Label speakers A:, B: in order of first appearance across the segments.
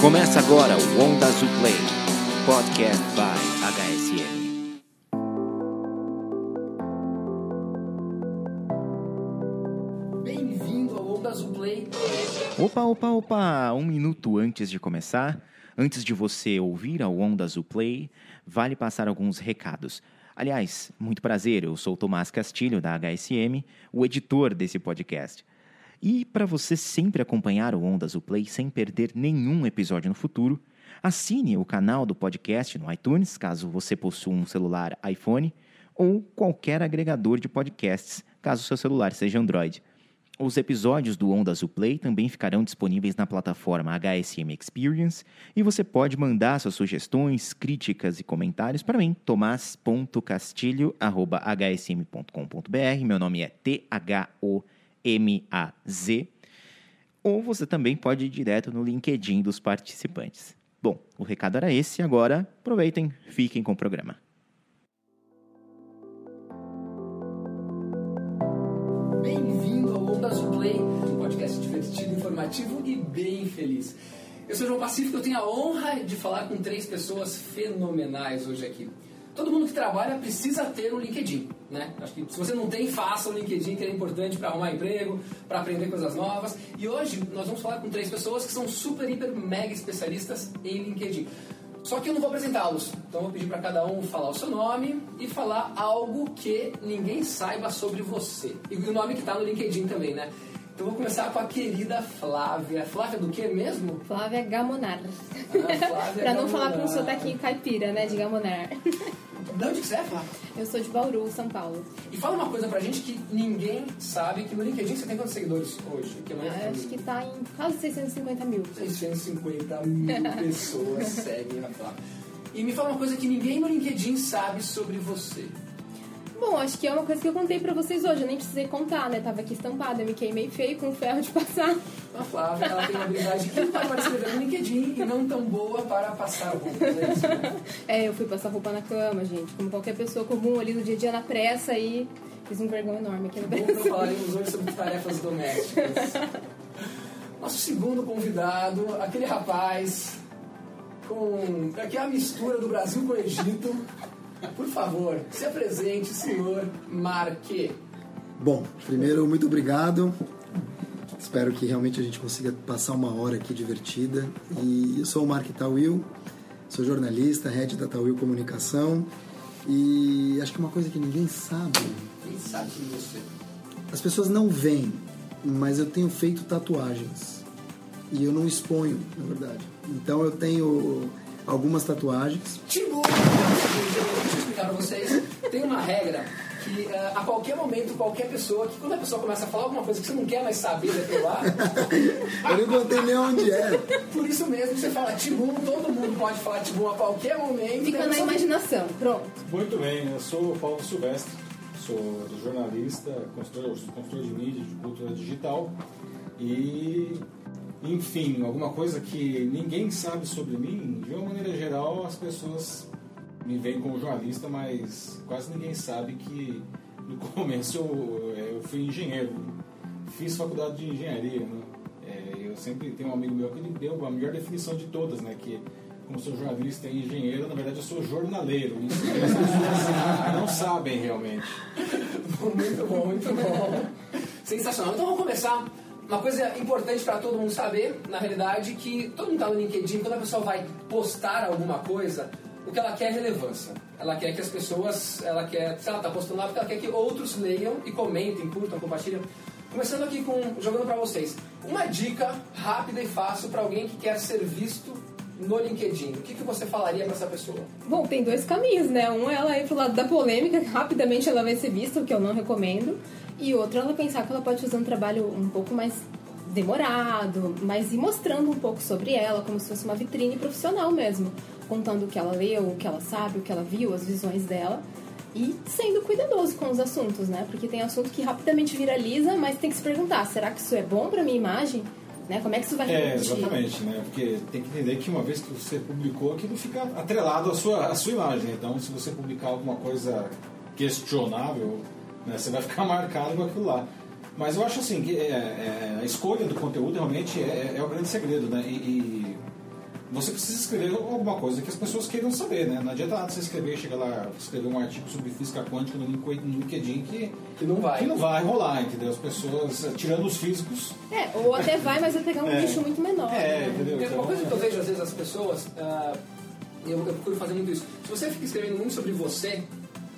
A: Começa agora o Onda Azul Play, podcast by HSM.
B: Bem-vindo ao Onda Azul Play.
A: Opa, opa, opa! Um minuto antes de começar, antes de você ouvir a Onda Azul Play, vale passar alguns recados. Aliás, muito prazer, eu sou o Tomás Castilho, da HSM, o editor desse podcast. E para você sempre acompanhar o Onda Azul Play sem perder nenhum episódio no futuro, assine o canal do podcast no iTunes, caso você possua um celular iPhone, ou qualquer agregador de podcasts, caso seu celular seja Android. Os episódios do Onda Azul Play também ficarão disponíveis na plataforma HSM Experience e você pode mandar suas sugestões, críticas e comentários para mim, tomás.castilho.hsm.com.br. Meu nome é T-H-O-M-A-Z. Ou você também pode ir direto no LinkedIn dos participantes. Bom, o recado era esse, agora aproveitem, fiquem com o programa.
B: Bem-vindo ao Onda Azul Play, um podcast divertido, informativo e bem feliz. Eu sou João Pacífico, eu tenho a honra de falar com três pessoas fenomenais hoje aqui. Todo mundo que trabalha precisa ter um LinkedIn, né? Acho que se você não tem, faça um LinkedIn, que é importante para arrumar emprego, para aprender coisas novas. E hoje nós vamos falar com três pessoas que são super, hiper, mega especialistas em LinkedIn. Só que eu não vou apresentá-los, então eu vou pedir para cada um falar o seu nome e falar algo que ninguém saiba sobre você. E o nome que está no LinkedIn também, né? Então vou começar com a querida Flávia. Flávia do que mesmo?
C: Flávia Gamonar.
B: Ah, Flávia
C: pra não falar com um
B: Gamonar.
C: sotaquinho caipira, né, de Gamonar.
B: De onde que você é, Flávia?
C: Eu sou de Bauru, São Paulo.
B: E fala uma coisa pra gente que ninguém sabe, que no LinkedIn você tem quantos seguidores hoje? Que é mais
C: Ah, acho que tá em quase 650 mil.
B: 650 mil pessoas seguem a Flávia. E me fala uma coisa que ninguém no LinkedIn sabe sobre você.
C: Bom, acho que é uma coisa que eu contei pra vocês hoje, eu nem precisei contar, né? Tava aqui estampada, eu me queimei feio com ferro de passar.
B: A Flávia, ela tem uma habilidade que tá para escrever no LinkedIn e não tão boa para passar roupas. É isso?
C: É, eu fui passar roupa na cama, gente, como qualquer pessoa comum ali no dia a dia na pressa e fiz um vergonha enorme aqui no
B: Bom,
C: Brasil.
B: não falaremos hoje sobre tarefas domésticas. Nosso segundo convidado, aquele rapaz com. Aqui é a mistura do Brasil com o Egito. Por favor, se apresente, senhor Marque.
D: Bom, primeiro, muito obrigado. Espero que realmente a gente consiga passar uma hora aqui divertida. E eu sou o Mark Tawil, sou jornalista, head da Tawil Comunicação. E acho que uma coisa que ninguém sabe,
B: Quem sabe de você?
D: as pessoas não veem, mas eu tenho feito tatuagens. E eu não exponho, na verdade. Então eu tenho algumas tatuagens.
B: Timbu! Deixa eu explicar pra vocês. Tem uma regra que eh, a qualquer momento, qualquer pessoa, que quando a pessoa começa a falar alguma coisa que você não quer mais saber daquilo lá,
D: Eu não contei nem onde é.
B: por isso mesmo você fala Tibum, todo mundo pode falar Tibum a qualquer momento.
C: Fica na
B: você-
C: imaginação, pronto.
E: Muito bem, eu sou o Paulo Silvestre, sou jornalista, consultor, consultor de mídia, de cultura digital e, enfim, alguma coisa que ninguém sabe sobre mim, de uma maneira geral as pessoas me veem como jornalista, mas quase ninguém sabe que no começo eu, eu fui engenheiro, fiz faculdade de engenharia, né? É, eu sempre tenho um amigo meu que ele deu a melhor definição de todas, né? Que como sou jornalista e engenheiro, na verdade eu sou jornaleiro. As pessoas não sabem realmente.
B: Muito bom, muito bom. Sensacional. Então vamos começar. Uma coisa importante para todo mundo saber, na realidade, que todo mundo tá no LinkedIn, quando a pessoa vai postar alguma coisa, o que ela quer é relevância. Ela quer que as pessoas, ela quer, se ela tá postando lá, porque ela quer que outros leiam e comentem, curtam, compartilhem. Começando aqui com, jogando para vocês, uma dica rápida e fácil para alguém que quer ser visto no LinkedIn. O que, que você falaria para essa pessoa?
C: Bom, tem dois caminhos, né? Um é ela ir pro lado da polêmica, rapidamente ela vai ser vista, o que eu não recomendo. E outro, ela pensar que ela pode fazer um trabalho um pouco mais demorado, mas ir mostrando um pouco sobre ela, como se fosse uma vitrine profissional mesmo. Contando o que ela leu, o que ela sabe, o que ela viu, as visões dela. E sendo cuidadoso com os assuntos, né? Porque tem assunto que rapidamente viraliza, mas tem que se perguntar, será que isso é bom pra minha imagem? Né? Como é que isso vai
E: É, exatamente, né? Porque tem que entender que uma vez que você publicou, aquilo fica atrelado à sua, à sua imagem. Então, se você publicar alguma coisa questionável, né, você vai ficar marcado com aquilo lá. Mas eu acho assim que é, é, a escolha do conteúdo realmente é, é o grande segredo, né? E, e você precisa escrever alguma coisa que as pessoas queiram saber, né? Não adianta nada você escrever, chegar lá, escrever um artigo sobre física quântica no LinkedIn que,
B: que não vai.
E: Que não vai rolar, entendeu? As pessoas, tirando os físicos.
C: É, ou até vai, mas vai pegar um é. bicho muito menor.
E: É, né? entendeu?
B: Então, uma coisa que eu vejo às vezes as pessoas, uh, eu, eu procuro fazer muito isso. Se você fica escrevendo muito sobre você,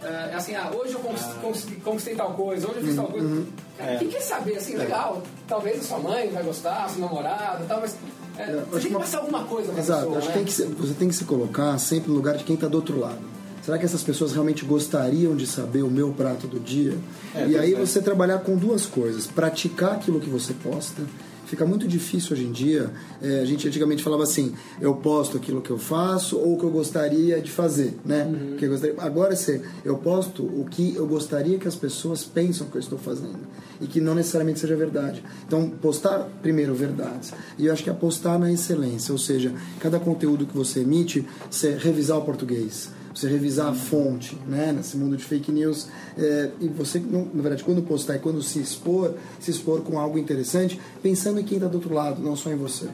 B: é assim, ah, hoje eu conquistei, conquistei tal coisa, hoje eu fiz tal coisa. Uhum. Cara, é. Quem quer saber, assim, legal, talvez a sua mãe vai gostar, sua namorada, tal, mas é, você tem que passar alguma coisa pra
D: Exato,
B: pessoa,
D: acho
B: né?
D: que, tem que se, você tem que se colocar sempre no lugar de quem está do outro lado. Será que essas pessoas realmente gostariam de saber o meu prato do dia? É, e aí é. você trabalhar com duas coisas: praticar aquilo que você posta fica muito difícil hoje em dia. É, a gente antigamente falava assim: eu posto aquilo que eu faço ou o que eu gostaria de fazer, né? Uhum. Que eu gostaria... Agora, se eu posto o que eu gostaria que as pessoas pensam que eu estou fazendo e que não necessariamente seja verdade. Então, postar primeiro verdades. E eu acho que apostar na excelência, ou seja, cada conteúdo que você emite, você revisar o português você revisar a fonte, né, nesse mundo de fake news. É, e você, na verdade, quando postar e quando se expor, se expor com algo interessante, pensando em quem está do outro lado, não só em você.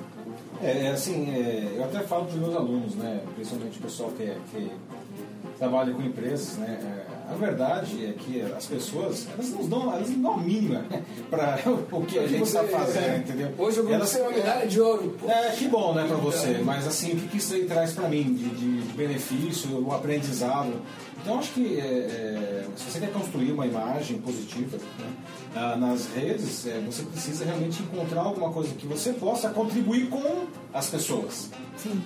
E: É, é assim, é, eu até falo para os meus alunos, né, principalmente o pessoal que, é, que trabalha com empresas, né, é, a verdade é que as pessoas, elas não dão, elas não dão a mínima para o que a gente está fazendo, é, entendeu?
B: Hoje eu
E: elas,
B: uma medalha de ouro.
E: É, que bom, né, para você. Mas assim, o que, que isso aí traz para mim de, de, de, benefício, o aprendizado? Então, acho que é, é, se você quer construir uma imagem positiva né, nas redes, é, você precisa realmente encontrar alguma coisa que você possa contribuir com as pessoas.
C: Sim.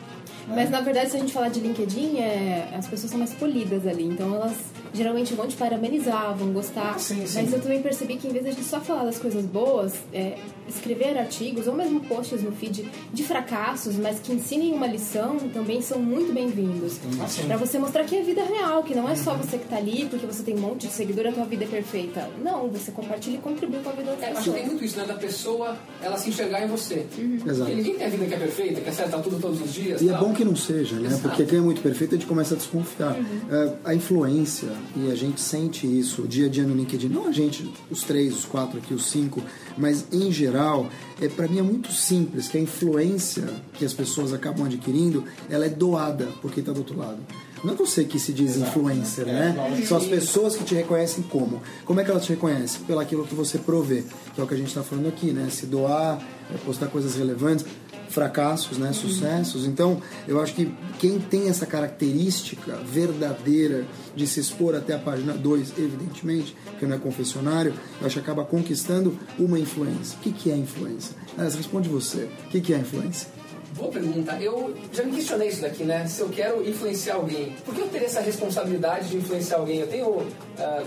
C: Mas na verdade, se a gente falar de LinkedIn, é, as pessoas são mais polidas ali. Então elas geralmente vão te parabenizar, vão gostar.
E: Sim, sim.
C: Mas eu também percebi que em vez de a gente só falar das coisas boas, é, escrever artigos ou mesmo posts no feed de fracassos, mas que ensinem uma lição, também são muito bem-vindos.
E: Ah,
C: para você mostrar que é vida real, que não é só você que tá ali porque você tem um monte de seguidor a tua vida é perfeita. Não, você compartilha e contribui com a vida das
B: é,
C: pessoas.
B: Acho que tem muito isso, né? Da pessoa ela se enxergar em você.
C: Uhum.
D: Exato.
B: ninguém tem a vida que é perfeita, que acerta tudo todos os dias.
D: E
B: tal.
D: é bom que não seja, né?
B: Exato.
D: Porque quem é muito perfeito a gente começa a desconfiar.
C: Uhum.
D: É, a influência, e a gente sente isso dia a dia no LinkedIn, não a gente, os três, os quatro aqui, os cinco, mas em geral, é, para mim é muito simples que a influência que as pessoas acabam adquirindo, ela é doada por quem está do outro lado. Não é você que se diz
E: Exato,
D: influencer,
E: né?
D: né?
E: É,
D: São as pessoas que te reconhecem como. Como é que elas te reconhecem? Pelo aquilo que você provê, que é o que a gente está falando aqui, né? Se doar, é, postar coisas relevantes, fracassos, né? Sucessos. Então, eu acho que quem tem essa característica verdadeira de se expor até a página 2, evidentemente, porque não é confessionário, eu acho que acaba conquistando uma influência. O que, que é influência? Aliás, responde você. O que, que é influência?
B: Boa pergunta. Eu já me questionei isso daqui, né? Se eu quero influenciar alguém, por que eu teria essa responsabilidade de influenciar alguém? Eu tenho uh,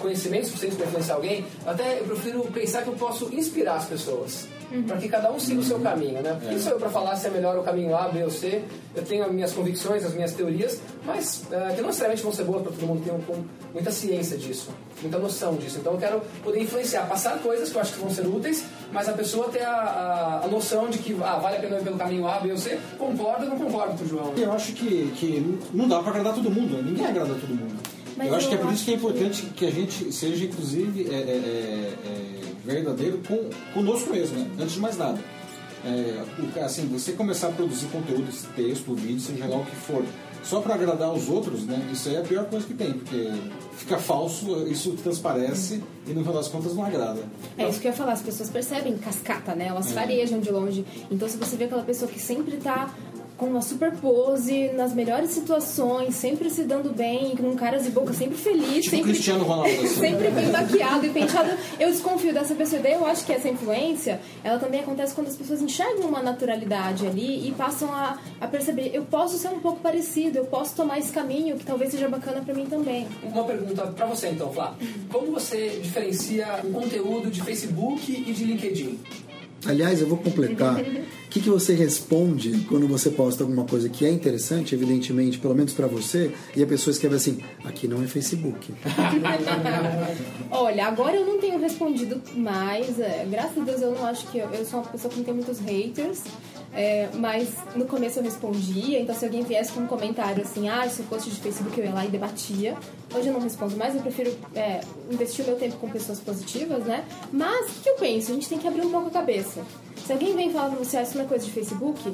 B: conhecimento suficiente para influenciar alguém? Até eu prefiro pensar que eu posso inspirar as pessoas. Uhum. Para que cada um siga o seu caminho, né? Quem sou eu para falar se é melhor o caminho A, B ou C? Eu tenho as minhas convicções, as minhas teorias, mas uh, que não necessariamente vão ser boas para todo mundo. Tenho com muita ciência disso, muita noção disso. Então eu quero poder influenciar, passar coisas que eu acho que vão ser úteis, mas a pessoa ter a, a, a noção de que ah, vale a pena ir pelo caminho A, B ou C. Concorda ou não concorda com o João?
E: Eu acho que, que não dá para agradar todo mundo, né? ninguém agrada todo mundo.
C: Mas
E: eu acho que é por isso que é importante que a gente seja, inclusive, é, é, é, é, verdadeiro com, conosco mesmo, né? antes de mais nada. É, assim, você começar a produzir conteúdo, esse texto, vídeo, seja lá o que for, só para agradar os outros, né? Isso aí é a pior coisa que tem, porque fica falso, isso transparece e no final das contas não agrada.
C: É isso que eu ia falar, as pessoas percebem cascata, né? Elas farejam de longe. Então se você vê aquela pessoa que sempre tá com uma super pose, nas melhores situações, sempre se dando bem, com caras de boca sempre feliz,
E: Tipo
C: sempre,
E: Cristiano Ronaldo, assim.
C: sempre bem maquiado e penteado. Eu desconfio dessa pessoa. Daí eu acho que essa influência, ela também acontece quando as pessoas enxergam uma naturalidade ali e passam a, a perceber, eu posso ser um pouco parecido, eu posso tomar esse caminho que talvez seja bacana pra mim também.
B: Uma pergunta para você então, Flá. Como você diferencia um conteúdo de Facebook e de LinkedIn?
D: Aliás, eu vou completar. O que, que você responde quando você posta alguma coisa que é interessante, evidentemente, pelo menos para você, e a pessoa escreve assim: aqui não é Facebook.
C: Olha, agora eu não tenho respondido mais. é, graças a Deus eu não acho que eu, eu sou uma pessoa que não tem muitos haters. É, mas no começo eu respondia, então se alguém viesse com um comentário assim, ah, esse post de Facebook eu ia lá e debatia. Hoje eu não respondo mais, eu prefiro é, investir o meu tempo com pessoas positivas, né? Mas o que eu penso? A gente tem que abrir um pouco a cabeça. Se alguém vem falar pra você, ah, isso não é coisa de Facebook,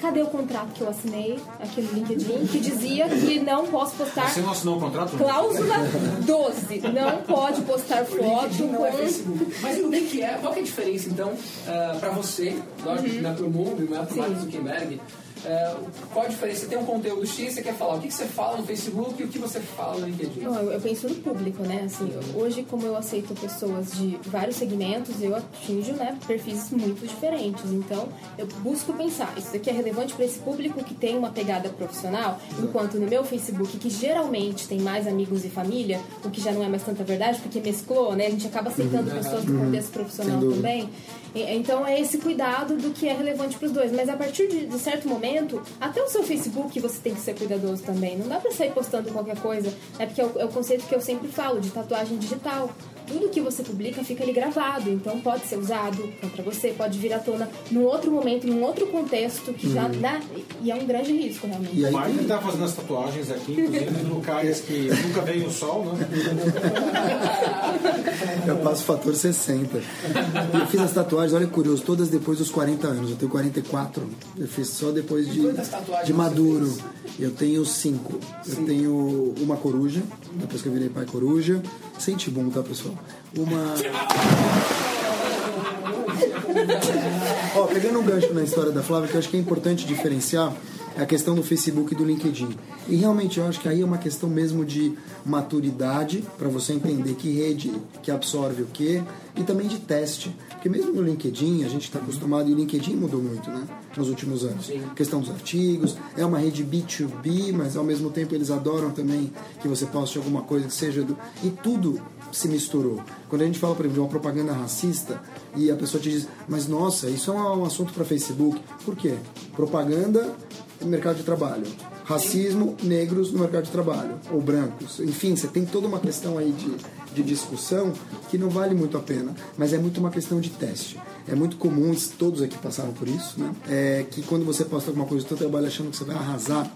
C: cadê o contrato que eu assinei aqui no LinkedIn que dizia que não posso postar
E: Você não assinou o contrato?
C: cláusula 12, não pode postar foto
B: é
C: com
B: Facebook. Mas o que é? Qual que é a diferença, então, ah, pra você, lógico que não é pro mundo, não é pro
C: Sim.
B: Mark Zuckerberg, ah, qual a diferença? Você tem um conteúdo X, você quer falar o que, que você fala no Facebook e o que você fala no LinkedIn.
C: Não, eu, eu penso no público, né? Assim, hoje, como eu aceito pessoas de vários segmentos, eu atinjo né, perfis muito diferentes. Então, eu busco pensar, isso daqui é relevante para esse público que tem uma pegada profissional, enquanto no meu Facebook, que geralmente tem mais amigos e família, o que já não é mais tanta verdade, porque mesclou, né? A gente acaba aceitando pessoas do contexto profissional
D: Sem dúvida.
C: também. Então, é esse cuidado do que é relevante para os dois. Mas a partir de, de certo momento, até o seu Facebook você tem que ser cuidadoso também. Não dá para sair postando qualquer coisa. É porque é o, é o conceito que eu sempre falo de tatuagem digital. Tudo que você publica fica ali gravado, então pode ser usado contra você, pode vir à tona num outro momento, num outro contexto que já dá. E é um grande risco, realmente.
D: E
E: O
D: aí
E: Mark tá fazendo as tatuagens aqui, inclusive no Caras que nunca veio o sol, né?
D: Eu passo fator 60. Eu fiz as tatuagens, olha que curioso, todas depois dos 40 anos. Eu tenho 44. Eu fiz só depois de, de maduro. Eu tenho cinco. Eu tenho uma coruja, depois que eu virei pai coruja. Sente bom, tá, pessoal? Uma. Ó, pegando um gancho na história da Flávia, que eu acho que é importante diferenciar é a questão do Facebook e do LinkedIn. E realmente eu acho que aí é uma questão mesmo de maturidade para você entender que rede que absorve o quê e também de teste. Porque mesmo no LinkedIn, a gente está acostumado, e o LinkedIn mudou muito, né? Nos últimos anos.
B: Sim.
D: Questão dos artigos, é uma rede B2B, mas ao mesmo tempo eles adoram também que você poste alguma coisa que seja do. E tudo se misturou. Quando a gente fala, por exemplo, de uma propaganda racista e a pessoa te diz, mas nossa, isso é um assunto para Facebook. Por quê? Propaganda mercado de trabalho. Racismo, negros no mercado de trabalho. Ou brancos. Enfim, você tem toda uma questão aí de, de discussão que não vale muito a pena. Mas é muito uma questão de teste. É muito comum, todos aqui passaram por isso, né? É que quando você posta alguma coisa do seu trabalho achando que você vai arrasar,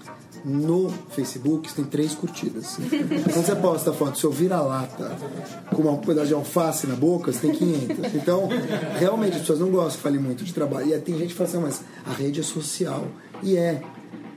D: no Facebook você tem três curtidas. Quando você posta a foto do seu vira-lata com uma pedaço de alface na boca, você tem 500. Então, realmente, as pessoas não gostam que fale muito de trabalho. E tem gente que fala assim, "Ah, mas a rede é social. E é.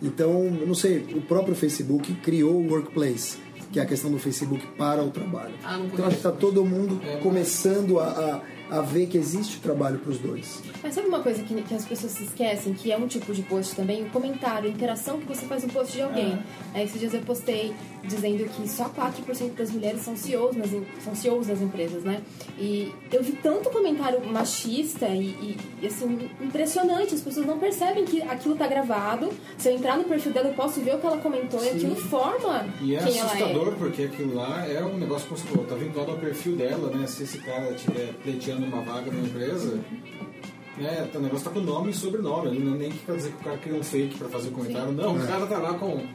D: Então, eu não sei, o próprio Facebook criou o Workplace, que é a questão do Facebook para o trabalho.
B: Ah,
D: então, acho que está todo mundo começando a, a, a ver que existe trabalho para os dois.
C: Mas sabe uma coisa que, que as pessoas se esquecem, que é um tipo de post também? O comentário, a interação que você faz no post de alguém. Aí esses dias eu postei dizendo que só 4% das mulheres são CEOs, nas, são CEOs das empresas, né? E eu vi tanto comentário machista e, e, e, assim, impressionante. As pessoas não percebem que aquilo tá gravado. Se eu entrar no perfil dela, eu posso ver o que ela comentou e aquilo forma
E: E é
C: quem ela é.
E: assustador, porque aquilo lá é um negócio como você falou, tá vinculado ao perfil dela, né? Se esse cara estiver pleiteando uma vaga numa empresa, né, o negócio tá com nome e sobrenome. Não é nem que quer dizer que o cara criou um fake pra fazer o comentário. Não, o cara tá lá com.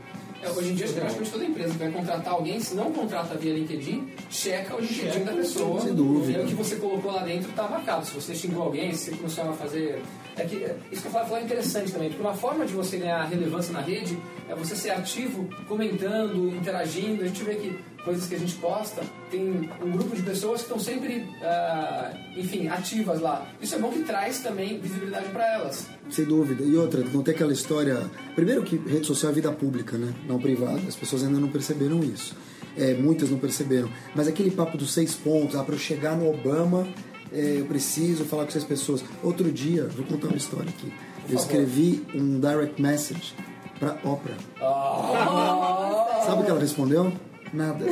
B: É, hoje em dia, praticamente toda empresa que vai contratar alguém, se não contrata via LinkedIn, checa o LinkedIn
E: Checa,
B: da pessoa.
D: sem dúvida.
B: E o que você colocou lá dentro está marcado. Se você xingou alguém, se você começou a fazer. É que, isso que eu falar é interessante também, porque uma forma de você ganhar relevância na rede é você ser ativo, comentando, interagindo. A gente vê que coisas que a gente posta, tem um grupo de pessoas que estão sempre, ah, enfim, ativas lá. Isso é bom que traz também visibilidade para elas.
D: Sem dúvida. E outra, não tem aquela história. Primeiro que rede social é vida pública, né? Não privada. As pessoas ainda não perceberam isso. É, muitas não perceberam. Mas aquele papo dos seis pontos, ah, para eu chegar no Obama, é, eu preciso falar com seis pessoas. Outro dia, vou contar uma história aqui. Eu escrevi um direct message para Oprah. Sabe o que ela respondeu? Nada.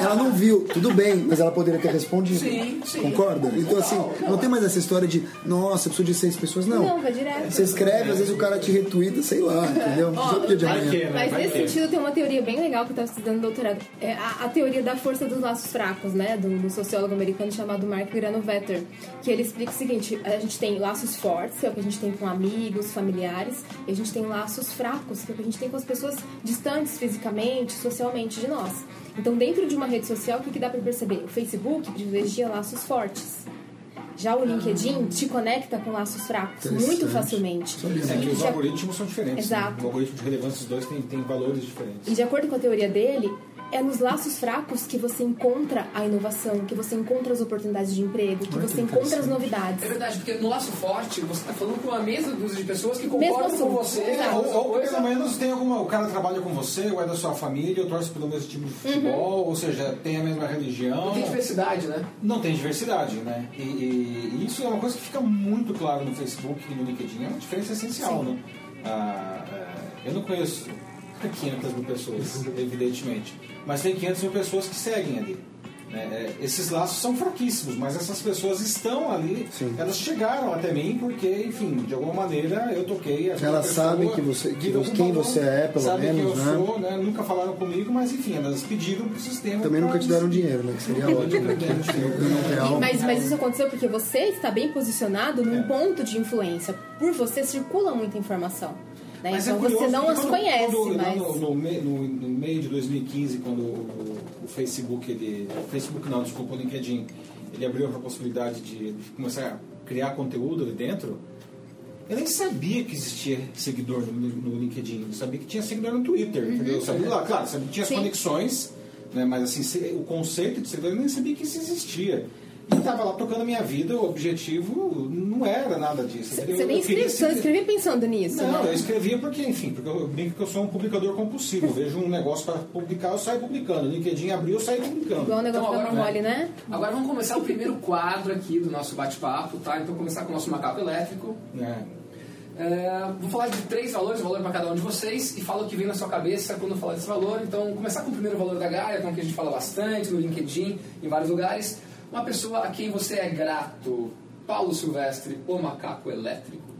D: ela não viu, tudo bem, mas ela poderia ter respondido.
B: Sim, sim.
D: Concorda? Então, assim, não tem mais essa história de, nossa, eu preciso de seis pessoas. Não.
C: Não, vai direto.
D: Você escreve, às vezes o cara te retuita, sei lá, entendeu? Só porque é de amanhã.
E: né?
C: Mas nesse sentido tem uma teoria bem legal que eu estava estudando no doutorado. É a, a teoria da força dos laços fracos, né? Do, do sociólogo americano chamado Mark Granovetter. Que ele explica o seguinte: a gente tem laços fortes, que é o que a gente tem com amigos, familiares, e a gente tem laços fracos, que é o que a gente tem com as pessoas distantes fisicamente, socialmente de nós. Então, dentro de uma rede social, o que, que dá para perceber? O Facebook privilegia laços fortes. Já o LinkedIn te conecta com laços fracos muito facilmente.
E: É que os algoritmos são diferentes.
C: Exato.
E: Né? O algoritmo de relevância dos dois tem, tem valores diferentes.
C: E de acordo com a teoria dele, é nos laços fracos que você encontra a inovação, que você encontra as oportunidades de emprego, que
D: Olha
C: você encontra as novidades.
B: É verdade, porque no laço forte você está falando com uma mesa dúzia de pessoas que concordam com você.
C: exato.
B: alguma
E: Ou, ou
B: coisa.
E: pelo menos tem alguma. O cara trabalha com você, ou é da sua família, ou torce pelo mesmo time de futebol, ou seja, tem a mesma religião.
B: Não tem diversidade, né?
E: Não tem diversidade, né? E, e- e isso é uma coisa que fica muito claro no Facebook e no LinkedIn. É uma diferença essencial, né? Ah, é, eu não conheço 500 mil pessoas, evidentemente. Mas tem 500 mil pessoas que seguem ali. né? É, esses laços são fraquíssimos, mas essas pessoas estão ali.
D: Sim.
E: Elas chegaram até mim porque, enfim, de alguma maneira eu toquei.
D: Elas sabem que você- que você- quem
E: valor,
D: você é, pelo
E: sabem
D: menos,
E: quem eu
D: né?
E: sou, né? Nunca falaram comigo, mas enfim, elas pediram pro sistema.
D: Também nunca te deram dinheiro, né? Que seria ótimo. né?
C: Mas, mas isso aconteceu porque você está bem posicionado num
E: É.
C: ponto de influência. Por você circula muita informação. Né?
E: Mas é
C: Então
E: curioso
C: você não as conhece,
E: quando-
C: mas.
E: no, no no- no meio de 2015, quando o, o Facebook, ele, o Facebook não, desculpa, o LinkedIn, ele abriu a possibilidade de começar a criar conteúdo ali dentro, eu nem sabia que existia seguidor no, LinkedIn, eu sabia que tinha seguidor no Twitter, entendeu? Eu sabia lá, claro, sabia que tinha as
C: Sim.
E: conexões, né, mas assim, o conceito de seguidor eu nem sabia que isso existia. E estava lá tocando a minha vida, o objetivo não era nada disso.
C: Você nem
E: Eu
C: escrevia, você escrevia pensando nisso,
E: não, eu
C: né?
E: escrevia porque, enfim, porque eu brinco que eu sou um publicador compulsivo. Eu vejo um negócio para publicar, eu saio publicando. O LinkedIn abriu, eu saio publicando.
C: Igual o negócio
B: Então, agora-
C: mole, né?
B: Agora vamos começar o primeiro quadro aqui do nosso bate-papo, tá? Então começar com o nosso macaco elétrico.
E: É.
B: É, vou falar de três valores, valor para cada um de vocês, e fala o que vem na sua cabeça quando eu falar desse valor. Então, começar com o primeiro valor da Gaia, que é um que a gente fala bastante no LinkedIn, em vários lugares. Uma pessoa a quem você é grato. Paulo Silvestre, o macaco elétrico.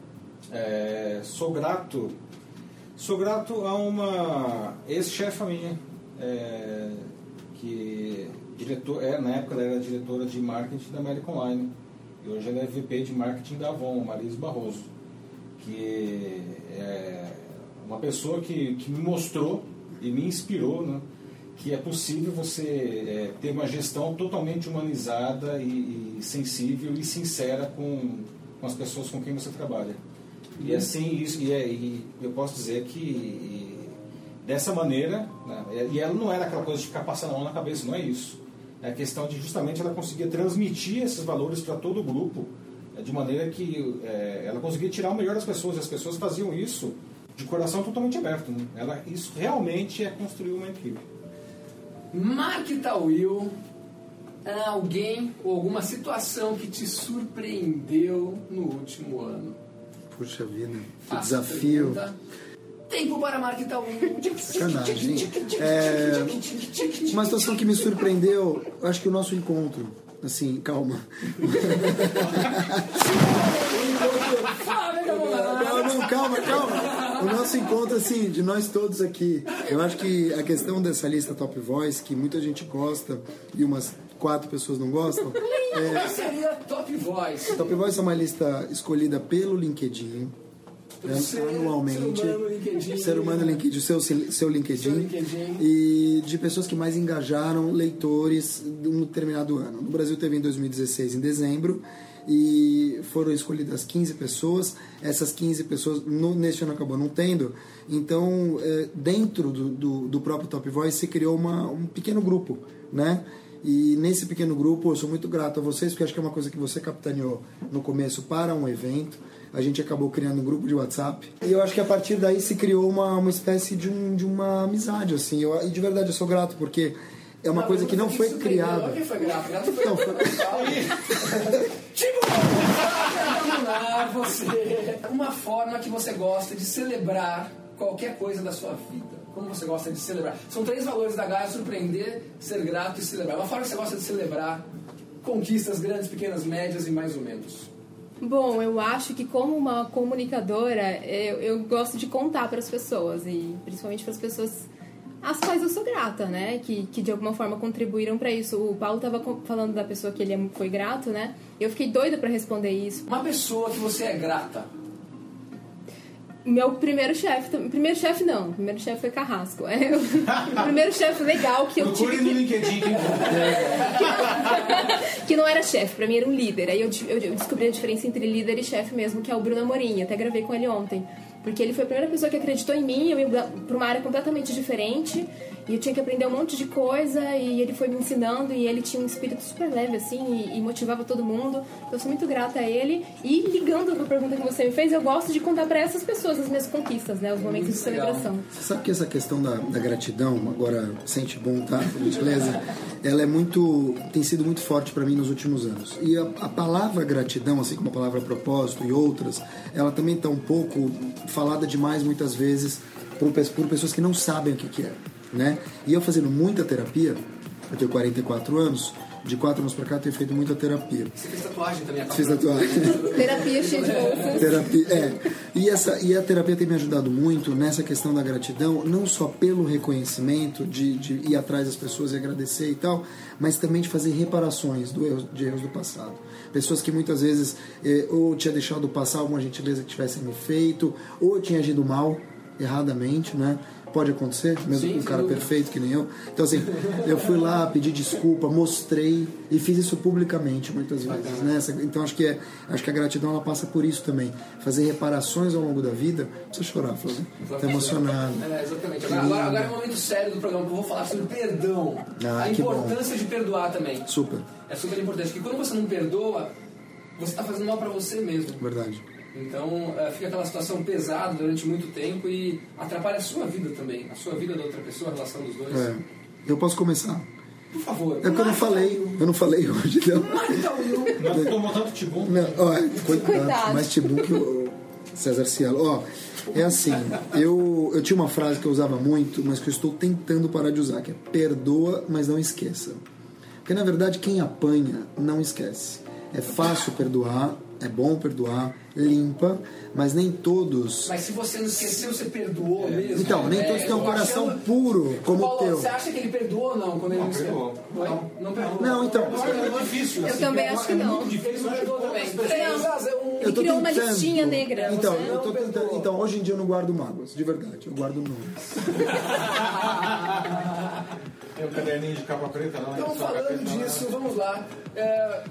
E: É, sou grato. Sou grato a uma ex-chefa minha, é, que diretor, é, na época ela era diretora de marketing da American Online. E hoje ela é VP de marketing da Avon, Marise Barroso. Que é uma pessoa que, que me mostrou e me inspirou, né? Que é possível você é, ter uma gestão totalmente humanizada e, e sensível e sincera com, com as pessoas com quem você trabalha. E assim, isso, e, é, e eu posso dizer que e, dessa maneira, né, e ela não era aquela coisa de ficar passando a mão na cabeça, não é isso. É a questão de justamente ela conseguir transmitir esses valores para todo o grupo, é, de maneira que é, ela conseguia tirar o melhor das pessoas, e as pessoas faziam isso de coração totalmente aberto. Né? Ela, isso realmente é construir uma equipe.
B: Mark Tawil, é alguém ou alguma situação que te surpreendeu no último ano?
D: Puxa vida, que desafio.
B: Tempo para Mark Tawil.
D: Sacanagem? É, uma situação que me surpreendeu, eu acho que o nosso encontro. Assim, calma. Não, não, calma, calma. O nosso encontro, assim, de nós todos aqui. Eu acho que a questão dessa lista Top Voice, que muita gente gosta e umas quatro pessoas não gostam.
B: Qual seria Top Voice?
D: Top Voice é uma lista escolhida pelo LinkedIn. né,
B: Ser-
D: anualmente.
B: ser humano LinkedIn.
D: Ser humano LinkedIn, seu, seu LinkedIn.
B: Seu LinkedIn.
D: E de pessoas que mais engajaram leitores de um determinado ano. No Brasil teve em 2016, em dezembro, e foram escolhidas 15 pessoas. Essas 15 pessoas, no, neste ano acabou não tendo. Então, é, dentro do, do, do próprio Top Voice, se criou uma, um pequeno grupo, né? E nesse pequeno grupo, eu sou muito grato a vocês, porque acho que é uma coisa que você capitaneou no começo para um evento. A gente acabou criando um grupo de WhatsApp. E eu acho que a partir daí se criou uma, uma espécie de, um, de uma amizade, assim. Eu, e de verdade eu sou grato, porque é uma coisa que não foi criada.
B: Quem foi foi
D: Não, foi-
B: Tipo, você. Uma forma que você gosta de celebrar qualquer coisa da sua vida. Como você gosta de celebrar? São três valores da Gaia: surpreender, ser grato e celebrar. Uma forma que você gosta de celebrar conquistas grandes, pequenas, médias e mais ou menos.
C: Bom, eu acho que como uma comunicadora, eu, eu gosto de contar para as pessoas e principalmente para as pessoas às quais eu sou grata, né? Que, que de alguma forma contribuíram para isso. O Paulo estava falando da pessoa que ele é- foi grato, né? Eu fiquei doida para responder isso.
B: Uma pessoa que você é grata.
C: Meu primeiro chefe, primeiro chefe não, primeiro chefe foi Carrasco. É, o primeiro chefe legal que eu tive
E: Procure no
C: que,
E: LinkedIn quem
C: que não era chefe, pra mim era um líder. Aí eu, eu, eu descobri a diferença entre líder e chefe mesmo, que é o Bruno Amorim. Até gravei com ele ontem. Porque ele foi a primeira pessoa que acreditou em mim, eu ia pra uma área completamente diferente. E eu tinha que aprender um monte de coisa e ele foi me ensinando e ele tinha um espírito super leve, assim, e, e motivava todo mundo. Então, eu sou muito grata a ele. E ligando com a pergunta que você me fez, eu gosto de contar para essas pessoas as minhas conquistas, né? Os momentos de celebração.
D: Você sabe que essa questão da, da gratidão, agora sente bom, tá? Gentileza, ela é muito. tem sido muito forte para mim nos últimos anos. E a, a, palavra gratidão, assim como a palavra propósito e outras, ela também está um pouco falada demais muitas vezes por, por pessoas que não sabem o que, que é né? E eu fazendo muita terapia, eu tenho 44 anos, de 4 anos pra cá eu tenho feito muita terapia.
B: Você fez tatuagem também?
D: Fiz tatuagem.
C: terapia cheia de bolsas.
D: Terapia, é. E, essa, e a terapia tem me ajudado muito nessa questão da gratidão, não só pelo reconhecimento, de, de ir atrás das pessoas e agradecer e tal, mas também de fazer reparações do erro, de erros do passado. Pessoas que muitas vezes eh, ou tinha deixado passar alguma gentileza que tivessem me feito, ou tinha agido mal, erradamente, né? Pode acontecer, mesmo
B: Sim,
D: com um cara perfeito que nem eu. Então, assim, eu fui lá, pedi desculpa, mostrei e fiz isso publicamente muitas vezes. Né? Então, acho que, é, acho que a gratidão ela passa por isso também. Fazer reparações ao longo da vida. Precisa chorar, Flávio. Tá emocionado.
B: É, exatamente. Agora, agora, agora é o momento sério do programa que eu vou falar sobre perdão.
D: Ah,
B: a
D: que bom.
B: importância de perdoar também.
D: Super,
B: É super importante. Porque quando você não perdoa, você está fazendo mal para você mesmo.
D: verdade.
B: Então é, fica aquela situação pesada durante muito tempo e atrapalha a sua vida também. A sua vida da outra pessoa, a relação dos dois.
D: É. Eu posso começar.
B: Por favor.
D: É porque eu não falei, eu não falei hoje, não.
B: Will.
E: Não tomou tanto tibum.
D: Não, ó, cuidado,
C: Cuidado.
D: mais tibum que o César Cielo. Ó, é assim, eu, eu tinha uma frase que eu usava muito, mas que eu estou tentando parar de usar, que é perdoa, mas não esqueça. Porque na verdade quem apanha não esquece. É fácil perdoar, é bom perdoar, limpa, mas nem todos.
B: Mas se você não esqueceu, você perdoou mesmo.
D: Então, nem
B: É,
D: todos têm um
B: eu
D: coração
B: achando-
D: puro como o
B: Paulo,
D: teu.
B: você acha que ele perdoou ou não quando ele não esqueceu?
E: perdoou.
B: Não, não perdoou.
D: Não, então.
E: É difícil.
C: Eu
E: assim,
C: também
E: é
C: acho que
E: é
C: não.
E: muito difícil.
B: Ele perdoou também.
D: Eu tô
C: criou uma listinha negra,
D: Então,
C: você
D: eu tô
B: não
D: tentando. Então, hoje em dia eu não guardo mágoas, de verdade. Eu guardo nomes.
E: Tem um caderninho de capa preta lá.
B: Então,
E: né? Só
B: falando disso,
E: né?
B: vamos lá. É,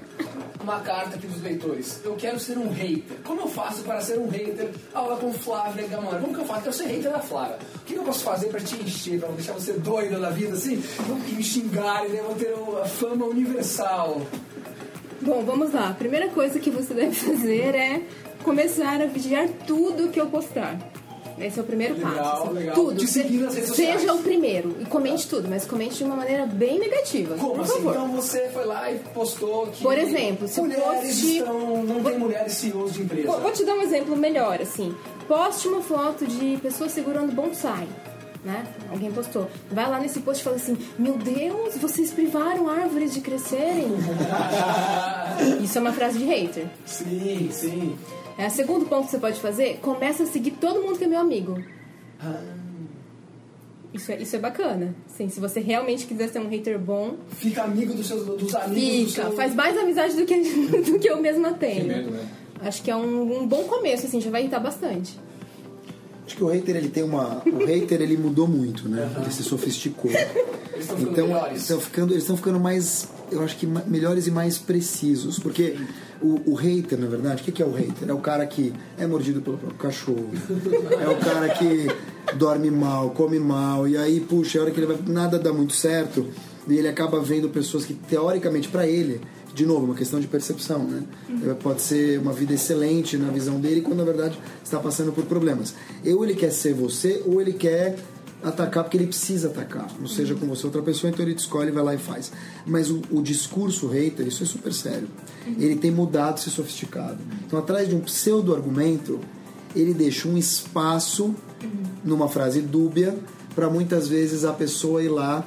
B: uma carta aqui dos leitores. Eu quero ser um hater. Como eu faço para ser um hater? Aula com Flávia Gamora. Como que eu faço? Eu ser hater da Flávia. O que eu posso fazer para te encher, para deixar você doida da vida assim? E me xingarem, né? Vou ter a fama universal.
C: Bom, vamos lá. A primeira coisa que você deve fazer é começar a vigiar tudo que eu postar. Esse é o primeiro
B: Legal,
C: passo.
B: legal.
C: Tudo.
B: Te seguir nas redes sociais.
C: Seja o primeiro. E comente tudo, mas comente de uma maneira bem negativa.
B: Como
C: por
B: assim?
C: favor.
B: Então você foi lá e postou que.
C: Por exemplo, se
B: mulheres
C: post-
B: estão. Não tem mulheres CEOs de empresa.
C: Vou, vou te dar um exemplo melhor, assim. Poste uma foto de pessoas segurando bonsai. Né? Alguém postou. Vai lá nesse post e fala assim: Meu Deus, vocês privaram árvores de crescerem. Isso é uma frase de hater.
B: Sim, sim.
C: É, o segundo ponto que você pode fazer: começa a seguir todo mundo que é meu amigo. Isso é, isso é bacana. Sim, se você realmente quiser ser um hater bom,
B: Fica amigo dos seus dos amigos do
C: fica.
B: seu...
C: Faz mais amizade do que, do que eu mesma tenho.
E: medo, né?
C: Acho que é um, um bom começo, assim, já vai irritar bastante.
D: Acho que o hater ele tem uma. O hater ele mudou muito, né? Ele se sofisticou.
B: Eles estão ficando
D: Então
B: melhores.
D: estão ficando, eles estão ficando mais, eu acho que melhores e mais precisos, porque o, o hater, na verdade, o que, que é o hater? É o cara que é mordido pelo próprio cachorro, é o cara que dorme mal, come mal e aí puxa, a hora que ele vai nada dá muito certo e ele acaba vendo pessoas que teoricamente para ele de novo, uma questão de percepção, né? Pode ser uma vida excelente na visão dele, quando na verdade está passando por problemas. Ou ele quer ser você, ou ele quer atacar porque ele precisa atacar. Não seja com você outra pessoa, então ele te escolhe, vai lá e faz. Mas o, o discurso hater, isso é super sério. Ele tem mudado, se sofisticado. Então, atrás de um pseudo-argumento, ele deixa um espaço numa frase dúbia para muitas vezes a pessoa ir lá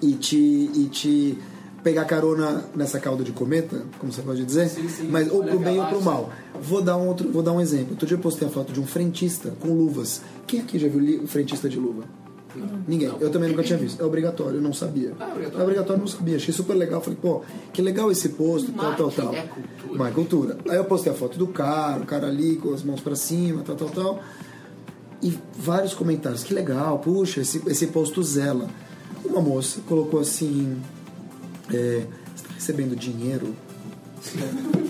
D: e te, e te pegar carona nessa cauda de cometa, como você pode dizer,
B: Sim, sim.
D: mas ou
B: Olha
D: pro bem ou pro mal. Vou dar um outro, vou dar um exemplo. Outro dia eu postei a foto de um frentista com luvas. Quem aqui já viu o frentista de luva? Ninguém. Eu também nunca tinha visto. É obrigatório, eu não sabia.
B: Ah, obrigatório.
D: É obrigatório, eu não sabia. Achei super legal. Falei, pô, que legal esse posto, tal, tal,
B: Marketing
D: tal.
B: é cultura.
D: Mas cultura. Aí eu postei a foto do cara, o cara ali com as mãos pra cima, tal, tal, tal. E vários comentários. Que legal, puxa, esse, esse posto zela. Uma moça colocou assim: é, Você está recebendo dinheiro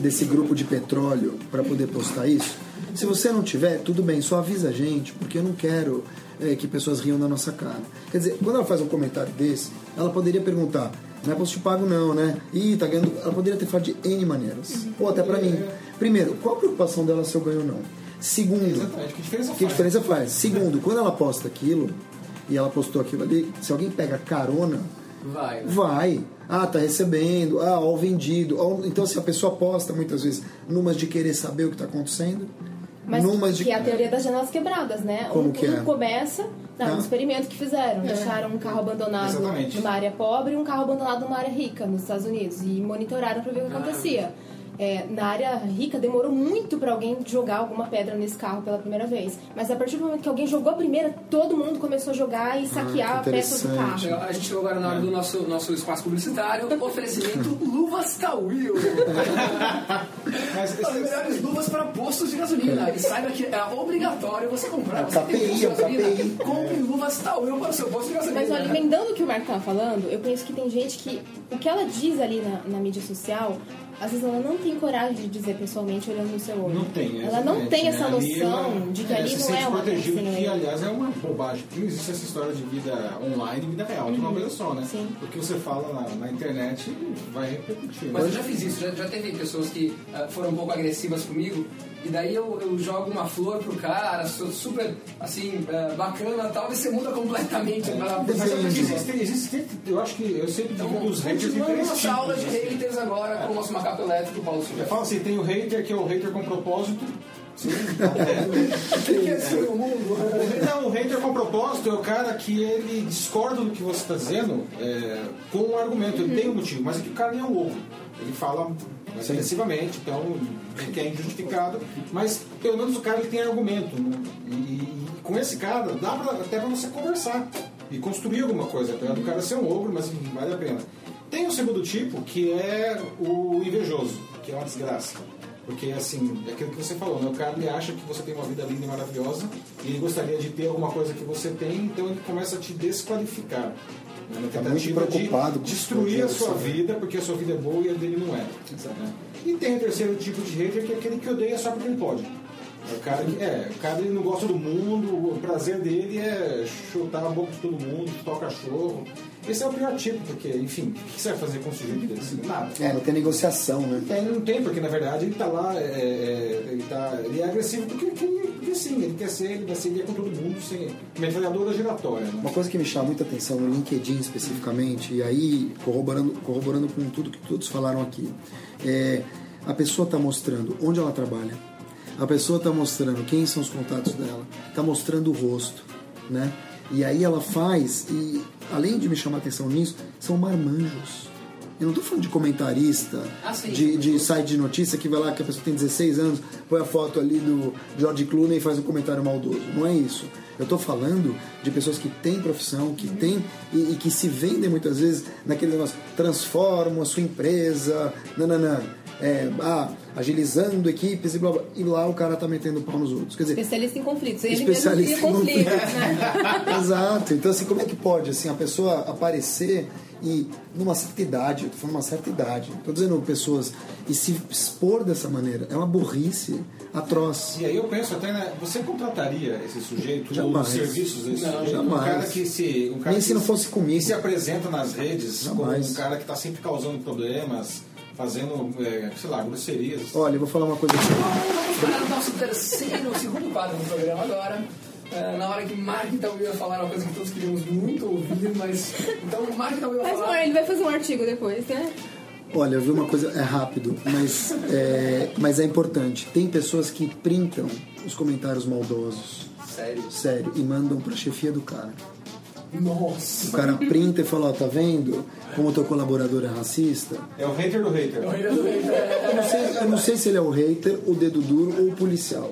D: desse grupo de petróleo para poder postar isso? Se você não tiver, tudo bem, só avisa a gente, porque eu não quero é, que pessoas riam da nossa cara. Quer dizer, quando ela faz um comentário desse, ela poderia perguntar, não é post pago não, né? Ih, tá ganhando. Ela poderia ter falado de N maneiras. Ou até pra mim. Primeiro, qual a preocupação dela se eu ganho ou não? Segundo.
E: Que diferença
D: que
E: faz?
D: diferença faz? Segundo, quando ela posta aquilo, e ela postou aquilo ali, se alguém pega carona,
B: Vai.
D: vai. Ah, tá recebendo. Ah, ó, o vendido. Então, se a pessoa posta muitas vezes numas de querer saber o que está acontecendo,
C: Mas
D: numas de.
C: que é a teoria das janelas quebradas, né?
D: Como
C: um,
D: que é?
C: um começa, não,
D: Ah.
C: um experimento que fizeram. Deixaram um carro abandonado
E: Exatamente.
C: numa área pobre e um carro abandonado numa área rica nos Estados Unidos. E monitoraram para ver o que
B: Ah.
C: acontecia. É, na área rica demorou muito para alguém jogar alguma pedra nesse carro pela primeira vez. Mas a partir do momento que alguém jogou a primeira, todo mundo começou a jogar e saquear
D: Ah,
C: peças do carro.
B: A gente chegou agora na hora do nosso, nosso espaço publicitário. Oferecimento Luvas Tawil. As melhores luvas para postos de gasolina. E saiba que é obrigatório você comprar.
D: É
B: Você tem
D: KPI,
B: posto de
D: é o
B: gasolina. Compre luvas Tawil para o seu posto de gasolina.
C: Mas olha, emendando o que o Marco estava falando, eu penso que tem gente que o que ela diz ali na, na mídia social, às vezes ela não tem coragem de dizer pessoalmente olhando no seu olho.
E: Não tem,
C: Ela não tem
E: né?
C: essa
E: Ali
C: noção
E: ela-
C: de que
E: é,
C: ali
E: se
C: não
E: sente
C: é uma
E: protegido, que aliás é uma bobagem, porque não existe essa história de vida online e vida real, tudo uma coisa só, né?
C: Uhum. Sim.
E: O que você fala na, na internet vai repercutir.
B: Mas eu já fiz isso, já, já teve pessoas que ah, foram um pouco agressivas comigo, e daí eu, eu jogo uma flor pro cara, sou super, assim, ah, bacana e tal, e você muda completamente.
E: Mas é porque
B: pessoa.
E: existe, existe, eu acho que eu sempre
B: Então,
E: divido os haters em três
B: nossa aula de
E: tipos. assim.
B: haters agora com o nosso macaco elétrico, Paulo
E: Eu
B: Silva.
E: falo assim, tem o hater que é o hater com propósito. Sim.
B: Quem quer ser o mundo?
E: Não, o hater com propósito é o cara que ele discorda do que você está dizendo é, com um argumento, ele tem um motivo, mas é que o cara nem é um ogro. Ele fala mais agressivamente, então que é injustificado, mas pelo menos o cara ele tem argumento. né? E, e com esse cara dá pra, até pra você conversar e construir alguma coisa, apesar do cara ser um ogro, mas vale a pena. Tem o segundo tipo, que é o invejoso, que é uma desgraça. Porque, assim, é aquilo que você falou, né? O cara ele acha que você tem uma vida linda e maravilhosa e ele gostaria de ter alguma coisa que você tem, então ele começa a te desqualificar. Né? Na
D: Tá muito
E: tentativa
D: preocupado
E: de destruir a sua
D: você-
E: vida, porque a sua vida é boa e a dele não é. né? E tem o terceiro tipo de hater, que é aquele que odeia só porque ele pode. É o cara que é, o cara ele não gosta do mundo, o prazer dele é chutar a boca de todo mundo, chutar o cachorro. Esse é o pior tipo, porque, enfim, o que você vai fazer com um sujeito desse? Nada.
D: É, não tem negociação, né?
E: É, não tem, porque na verdade ele tá lá, é, é, ele, tá, ele é agressivo porque, porque, porque sim, ele quer ser, ele vai ser ele é com todo mundo, sem metralhadora giratória. Né?
D: Uma coisa que me chama muita atenção no LinkedIn especificamente, e aí corroborando, corroborando com tudo que todos falaram aqui, é a pessoa está mostrando onde ela trabalha, a pessoa está mostrando quem são os contatos dela, está mostrando o rosto, né? E aí ela faz, e além de me chamar atenção nisso, são marmanjos. Eu não estou falando de comentarista,
B: Ah, sim.
D: de, de site de notícia que vai lá que a pessoa tem 16 anos, põe a foto ali do George Clooney e faz um comentário maldoso. Não é isso. Eu estou falando de pessoas que têm profissão, que têm e, e que se vendem muitas vezes naquele negócio, transformam a sua empresa, nananã, é, ah, agilizando equipes e blá blá. E lá o cara tá metendo pau nos outros. Quer dizer,
C: Especialista em conflitos. Ele
D: especialista
C: mesmo
D: em
C: conflitos, né?
D: Exato. Então, assim, como é que pode assim, a pessoa aparecer e numa certa idade, falando uma certa idade, tô dizendo pessoas, e se expor dessa maneira, é uma burrice atroz.
E: E aí eu penso até, né, você contrataria esse sujeito ou
D: Jamais.
E: os serviços desse
B: Não,
E: sujeito? Um
D: jamais.
E: cara que se. Um cara
D: Nem
E: que
D: se não fosse comigo.
E: se apresenta nas redes como
D: Jamais.
E: um cara que está sempre causando problemas, fazendo, é, sei lá, grosserias.
D: Olha, eu vou falar uma coisa aqui.
B: Vamos para o nosso terceiro, segundo quadro do programa agora. É, na hora que Mark e Tauil ia falar uma coisa que todos queríamos muito ouvir, mas. Então, Mark e Tauil ia
C: Mas
B: falar.
C: ele vai fazer um artigo depois, né?
D: Olha, eu vi uma coisa, é rápido, mas é, mas é importante. Tem pessoas que printam os comentários maldosos,
B: Sério.
D: sério, e mandam pra chefia do cara.
B: Nossa.
D: O cara printa e fala, ó, tá vendo como o teu colaborador é racista?
E: É o hater do hater.
D: Eu não sei, eu não sei se ele é o hater, o dedo duro ou o policial.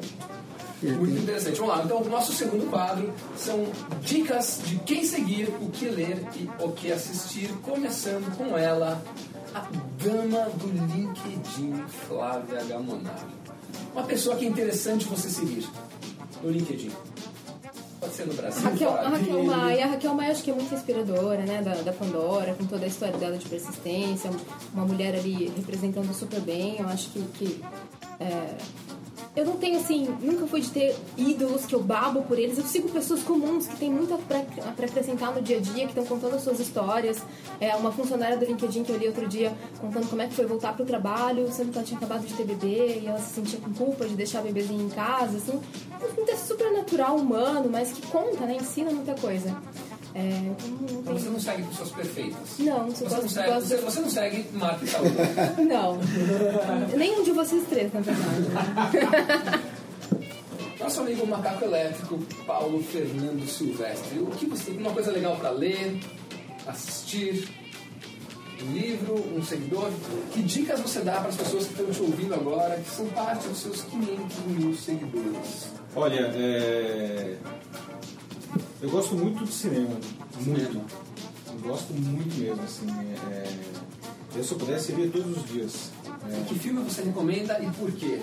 B: Muito interessante. Vamos lá. Então, o nosso segundo quadro são dicas de quem seguir, o que ler e o que assistir. Começando com ela, a dama do LinkedIn, Flávia Gamonaro. Uma pessoa que é interessante você seguir no LinkedIn. No Brasil.
C: A Raquel, a Raquel. Maia, a Raquel Maia acho que é muito inspiradora, né, da, da Pandora, com toda a história dela de persistência, uma mulher ali representando super bem, eu acho que, que, é, eu não tenho assim, nunca fui de ter ídolos que eu babo por eles. Eu sigo pessoas comuns que têm muito pra acrescentar no dia a dia, que estão contando as suas histórias. É uma funcionária do LinkedIn que eu li outro dia contando como é que foi voltar pro trabalho, sendo que ela tinha acabado de ter bebê e ela se sentia com culpa de deixar a bebezinha em casa, assim. Um texto super natural, humano, mas que conta, né? Ensina muita coisa. É,
B: Então você não segue pessoas perfeitas.
C: Não, você,
B: Você
C: gosta,
B: não segue,
C: gosta-
B: você, você não segue Mark Itaú.
C: Não. Nenhum de vocês três, na verdade.
B: Nosso amigo macaco elétrico, Paulo Fernando Silvestre. O que você tem? Uma coisa legal para ler, assistir, um livro, um seguidor? Que dicas você dá para as pessoas que estão te ouvindo agora, que são parte dos seus 500 mil seguidores?
E: Olha, é, eu gosto muito de cinema. Muito. Eu gosto muito mesmo, assim. é, Eu, se eu pudesse, iria todos os dias. É,
B: Que filme você recomenda e por quê?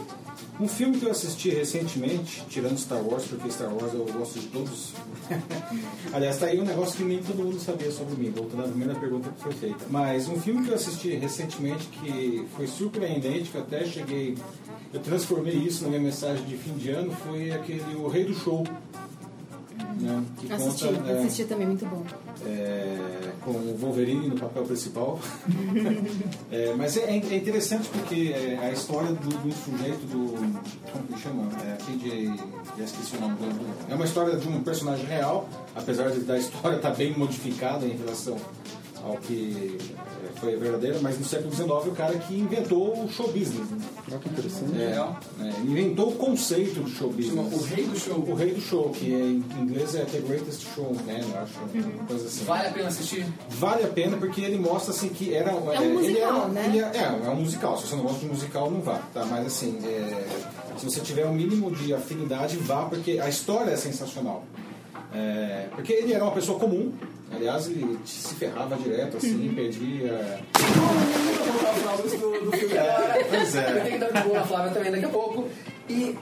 E: Um filme que eu assisti recentemente, tirando Star Wars, porque Star Wars eu gosto de todos. Aliás, tá aí um negócio que nem todo mundo sabia sobre mim, voltando à primeira pergunta que foi feita. Mas um filme que eu assisti recentemente que foi surpreendente, que eu até cheguei. Eu transformei isso na minha mensagem de fim de ano, foi aquele O Rei do Show. Né, que
C: Assisti,
E: conta, é,
C: assisti também, muito bom.
E: é, com o Wolverine no papel principal. É, mas é, é interessante porque é, a história do, do sujeito, do. Como que chama? É, de. Já esqueci o nome do. É uma história de um personagem real, apesar de, da história estar bem modificada em relação ao que é, foi verdadeiro, mas no século XIX o cara que inventou o show business. Né?
D: Olha que interessante.
E: É, é, inventou o conceito do show
B: Chama
E: business.
B: O Rei do Show.
E: O rei do show, que é, em inglês é The Greatest Show, né? Eu acho, uma coisa assim.
B: Vale a pena assistir?
E: Vale a pena porque ele mostra assim que era
C: um
E: ele
C: musical,
E: era,
C: né?
E: ele é, é, é um musical. Se você não gosta de musical, não vá, tá? Mas assim, é, se você tiver um mínimo de afinidade, vá porque a história é sensacional. É, porque ele era uma pessoa comum. Aliás, ele se ferrava direto, assim, perdia.
B: Vou colocar o final do, do filme agora.
E: pois é.
B: Eu tenho que dar de boa na Flávia também daqui a pouco. E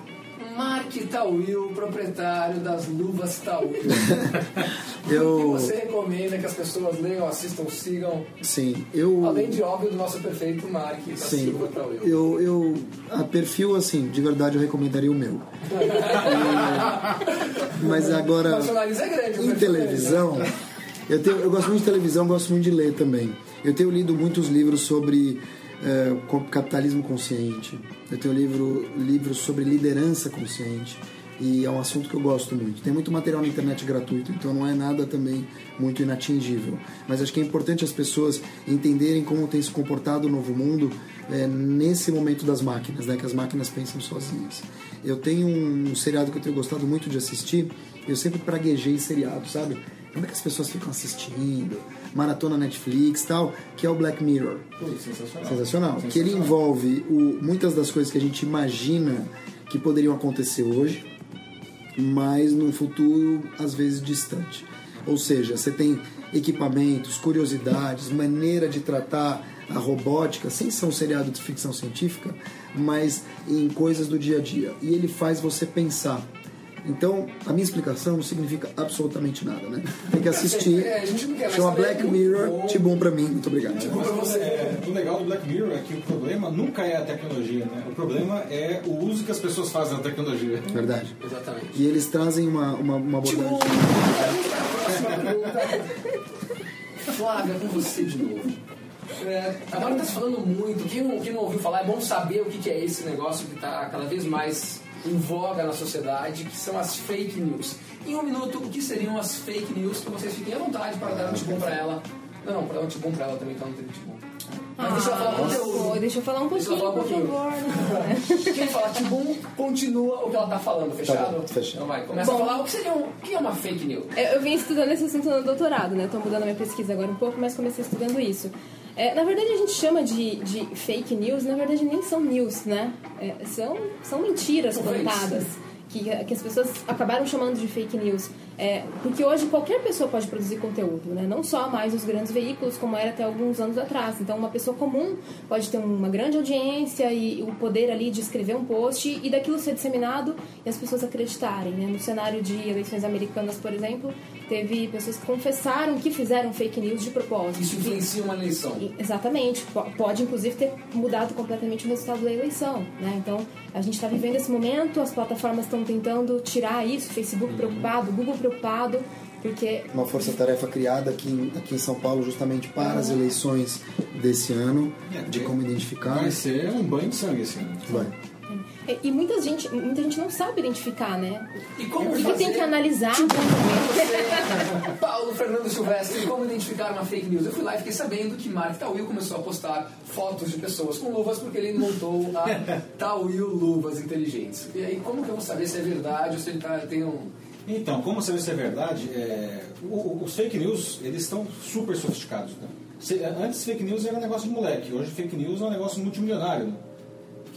B: Mark Tawil, proprietário das luvas Tawil. O que
D: Eu,
B: você recomenda que as pessoas leiam, assistam, sigam?
D: sim, eu,
B: Além de óbvio do nosso perfeito Mark da
D: sim,
B: Silva Tawil.
D: eu, eu, a perfil assim, de verdade eu recomendaria o meu. E- mas agora
B: nariz é grande. o
D: em
B: perfil
D: televisão, eu, tenho, eu gosto muito de televisão, gosto muito de ler também. Eu tenho lido muitos livros sobre co- capitalismo consciente. Eu tenho livro, livros sobre liderança consciente. E é um assunto que eu gosto muito. Tem muito material na internet gratuito, então não é nada também muito inatingível. Mas acho que é importante as pessoas entenderem como tem se comportado o novo mundo eh, nesse momento das máquinas, né? que as máquinas pensam sozinhas. Eu tenho um seriado que eu tenho gostado muito de assistir, eu sempre praguejei seriado, sabe? Como é que as pessoas ficam assistindo? Maratona Netflix tal, que é o Black Mirror.
E: Pô, sensacional.
D: Sensacional. Que ele envolve o- muitas das coisas que a gente imagina que poderiam acontecer hoje, mas num futuro às vezes distante. Ou seja, você tem equipamentos, curiosidades, maneira de tratar a robótica, sem ser um seriado de ficção científica, mas em coisas do dia a dia. E ele faz você pensar. Então, a minha explicação não significa absolutamente nada, né? Tem que assistir.
B: É, a gente não quer, mas
D: Chama Black Mirror,
B: bom.
D: Tibum pra mim. Muito obrigado.
B: Pra você.
E: É, o legal do Black Mirror é que o problema nunca é a tecnologia, né? O problema é o uso que as pessoas fazem da tecnologia.
D: Verdade.
B: Exatamente.
D: E eles trazem uma, uma, uma
B: Tibum!
D: abordagem.
B: Próxima pergunta. Flávia, com você de novo. É, agora está se falando muito. Quem não, quem não ouviu falar, é bom saber o que, que é esse negócio que está cada vez mais em voga na sociedade, que são as fake news. Em um minuto, o que seriam as fake news? Que vocês fiquem à vontade para dar um tibum para ela. Não, não, para dar um tibum para ela também, então não tem tibum. Mas deixa ela falar
C: Pô,
B: conteúdo.
C: deixa eu falar um
B: Deixa
C: pouquinho,
B: ela falar um
C: por
B: pouquinho.
C: favor.
B: Quem falar tibum, continua o que ela está falando, fechado?
D: bom, fechado.
B: Então vai, começa
C: Bom.
B: a falar o que seria um, o que é uma fake news.
C: Eu, eu vim estudando esse assunto no doutorado, né? Tô mudando a minha pesquisa agora um pouco, mas comecei estudando isso. É, na verdade, a gente chama de, de fake news, na verdade nem são news, né? É, são, são mentiras contadas. Que, que as pessoas acabaram chamando de fake news. É, porque hoje qualquer pessoa pode produzir conteúdo, né? Não só mais os grandes veículos, como era até alguns anos atrás. Então, uma pessoa comum pode ter uma grande audiência e o poder ali de escrever um post e daquilo ser disseminado e as pessoas acreditarem, né? No cenário de eleições americanas, por exemplo, teve pessoas que confessaram que fizeram fake news de propósito.
B: Isso influencia uma eleição.
C: Exatamente. Po- Pode, inclusive, ter mudado completamente o resultado da eleição. Né? Então, a gente está vivendo esse momento, as plataformas estão tentando tirar isso, Facebook preocupado, Google preocupado, porque
D: Uma força-tarefa criada aqui em, aqui em São Paulo justamente para as eleições desse ano, de como identificar.
E: Vai ser um banho de sangue esse ano.
D: Vai.
C: E, e muita gente, muita gente não sabe identificar, né?
B: E como
C: O que
B: fazer...
C: tem que analisar.
B: Você, Paulo Fernando Silvestre, como identificar uma fake news? Eu fui lá e fiquei sabendo que Mark Tawil começou a postar fotos de pessoas com luvas porque ele montou a Tawil Luvas Inteligentes. E aí, como que eu vou saber se é verdade ou se ele tá, tem um...
E: Então, como saber se é verdade? É, o- o- os fake news, eles estão super sofisticados. Né? Se- antes, fake news era um negócio de moleque. Hoje, fake news é um negócio multimilionário. Né?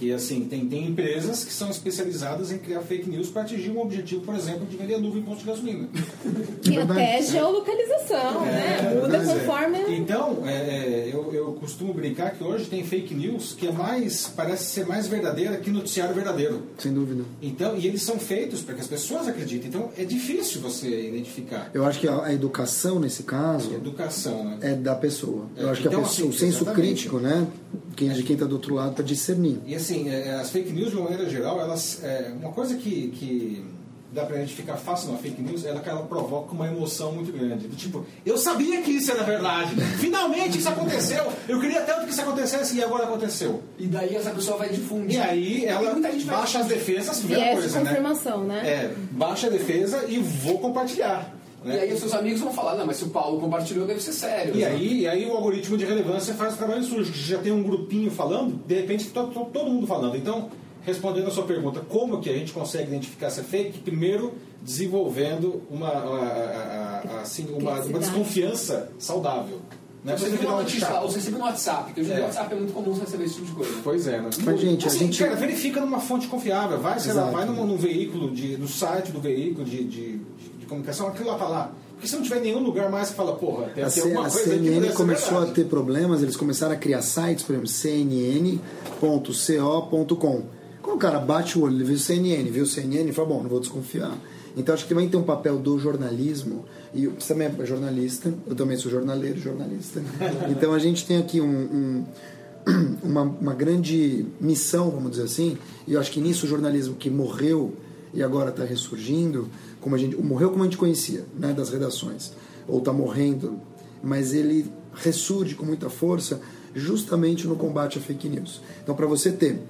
E: Que, assim, tem, tem empresas que são especializadas em criar fake news para atingir um objetivo, por exemplo, de vender luva em posto de gasolina.
C: E até geolocalização, né? Muda
D: verdade.
C: conforme.
E: Então, é, é, eu, eu costumo brincar que hoje tem fake news que é mais, parece ser mais verdadeira que noticiário verdadeiro.
D: Sem dúvida.
E: Então, e eles são feitos para que as pessoas acreditem. Então, é difícil você identificar.
D: Eu acho que a, a educação nesse caso
E: Educação, né?
D: é da pessoa. Eu
E: É,
D: acho que a
E: então,
D: pessoa,
E: assim,
D: o senso
E: exatamente.
D: crítico, né? Quem, de quem está do outro lado para discernir.
E: E assim, é, as fake news, de uma maneira geral, elas. É, uma coisa que, que dá pra identificar fácil numa fake news é que ela provoca uma emoção muito grande. Do Tipo, eu sabia que isso era verdade. Finalmente isso aconteceu. Eu queria tanto que isso acontecesse e agora aconteceu.
B: E daí essa pessoa vai difundir.
E: E aí ela
B: muita gente vai
E: baixa as defesas, primeira
C: Viés de
E: coisa, né?
C: confirmação, né?
E: É, baixa a defesa e vou compartilhar.
B: E
E: né?
B: aí os seus amigos vão falar, não, mas se o Paulo compartilhou, deve ser sério.
E: E aí, e aí o algoritmo de relevância faz o trabalho sujo, que já tem um grupinho falando, de repente to- to- todo mundo falando. Então, respondendo a sua pergunta, como que a gente consegue identificar se é fake? Primeiro, desenvolvendo uma, a- a- a- assim, uma, uma desconfiança saudável. Não é
B: Você
E: um
B: lá,
E: chato.
B: ou você recebeu no WhatsApp, porque hoje
E: É.
B: o WhatsApp é muito comum você receber esse tipo de coisa.
E: Pois é, né?
D: Mas, gente, a
E: Assim,
D: gente-
E: cara, verifica numa fonte confiável. Vai, sei lá, vai num, num veículo, de, no site do veículo de, de, de comunicação, aquilo lá tá lá. Porque se não tiver nenhum lugar mais que fala, porra, tem,
D: A,
E: tem alguma
D: a
E: coisa que
D: CNN começou a ter problemas, eles começaram a criar sites, por exemplo, cnn.co.com. Quando o cara bate o olho, ele o CNN, viu o CNN e fala, bom, não vou desconfiar. Então acho que também tem um papel do jornalismo, e você também é jornalista, eu também sou jornaleiro, jornalista. Então a gente tem aqui um- um, uma, uma grande missão, vamos dizer assim, e eu acho que nisso o jornalismo que morreu e agora está ressurgindo, como a gente morreu como a gente conhecia, né, das redações, ou está morrendo, mas ele ressurge com muita força justamente no combate à fake news. Então, para você ter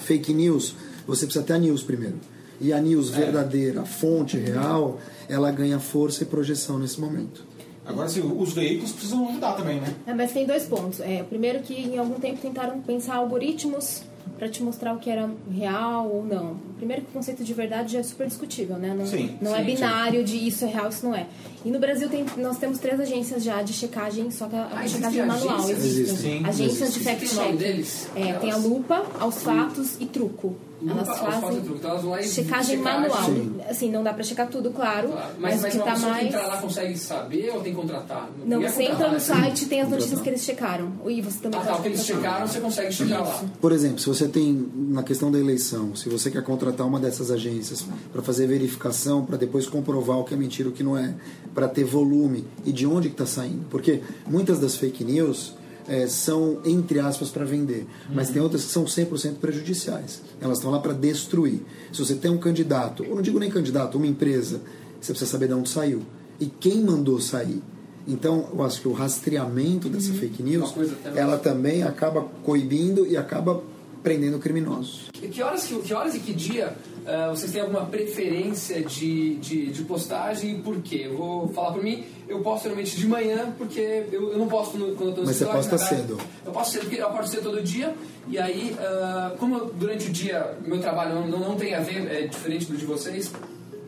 D: fake news, você precisa ter a news primeiro. E a news verdadeira, a fonte real, ela ganha força e projeção nesse momento.
E: Agora, assim, os veículos precisam ajudar também, né?
C: É, mas tem dois pontos. É, o primeiro que em algum tempo tentaram pensar algoritmos para te mostrar o que era real ou não. Primeiro que o conceito de verdade já é super discutível, né? Não,
E: Sim,
C: não é
E: sim,
C: binário de isso é real, isso não é. E no Brasil tem, nós temos três agências já de checagem, só que a, a
B: Ah,
C: checagem manual
B: agências?
C: existe.
E: Existem. Sim,
C: Agências de
B: o nome
C: fact-check.
B: deles?
C: É, tem a lupa, aos fatos e truco. Elas fazem
B: truco. Então elas vão lá e
C: checagem manual.
B: Sim.
C: Assim, não dá pra checar tudo, claro,
B: Claro.
C: mas,
B: Mas, mas
C: o que tá
B: pessoa que
C: mais...
B: entrar lá consegue saber ou tem que contratar?
C: Não,
B: é
C: você entra no
B: né?
C: site e tem as notícias que eles checaram. E você também
B: Ah, tá, o que eles checaram, você consegue chegar lá.
D: Por exemplo, se você tem, na questão da eleição, se você quer contratar uma dessas agências para fazer verificação, para depois comprovar o que é mentira e o que não é, para ter volume e de onde que está saindo. Porque muitas das fake news eh, são, entre aspas, para vender, mas tem outras que são 100% prejudiciais. Elas estão lá para destruir. Se você tem um candidato, ou não digo nem candidato, uma empresa, você precisa saber de onde saiu e quem mandou sair. Então, eu acho que o rastreamento dessa fake news, ela também acaba coibindo e acaba prendendo criminosos.
B: Que que horas, que, que horas e que dia ah, vocês têm alguma preferência de, de, de postagem e por quê? Eu vou falar por mim, eu posto geralmente de manhã porque eu, eu não posto no, quando eu tô no
D: Mas você posta cedo.
B: Eu posto cedo porque eu acordo cedo todo dia e aí, ah, como eu, durante o dia meu trabalho não, não, não tem a ver, é diferente do de vocês,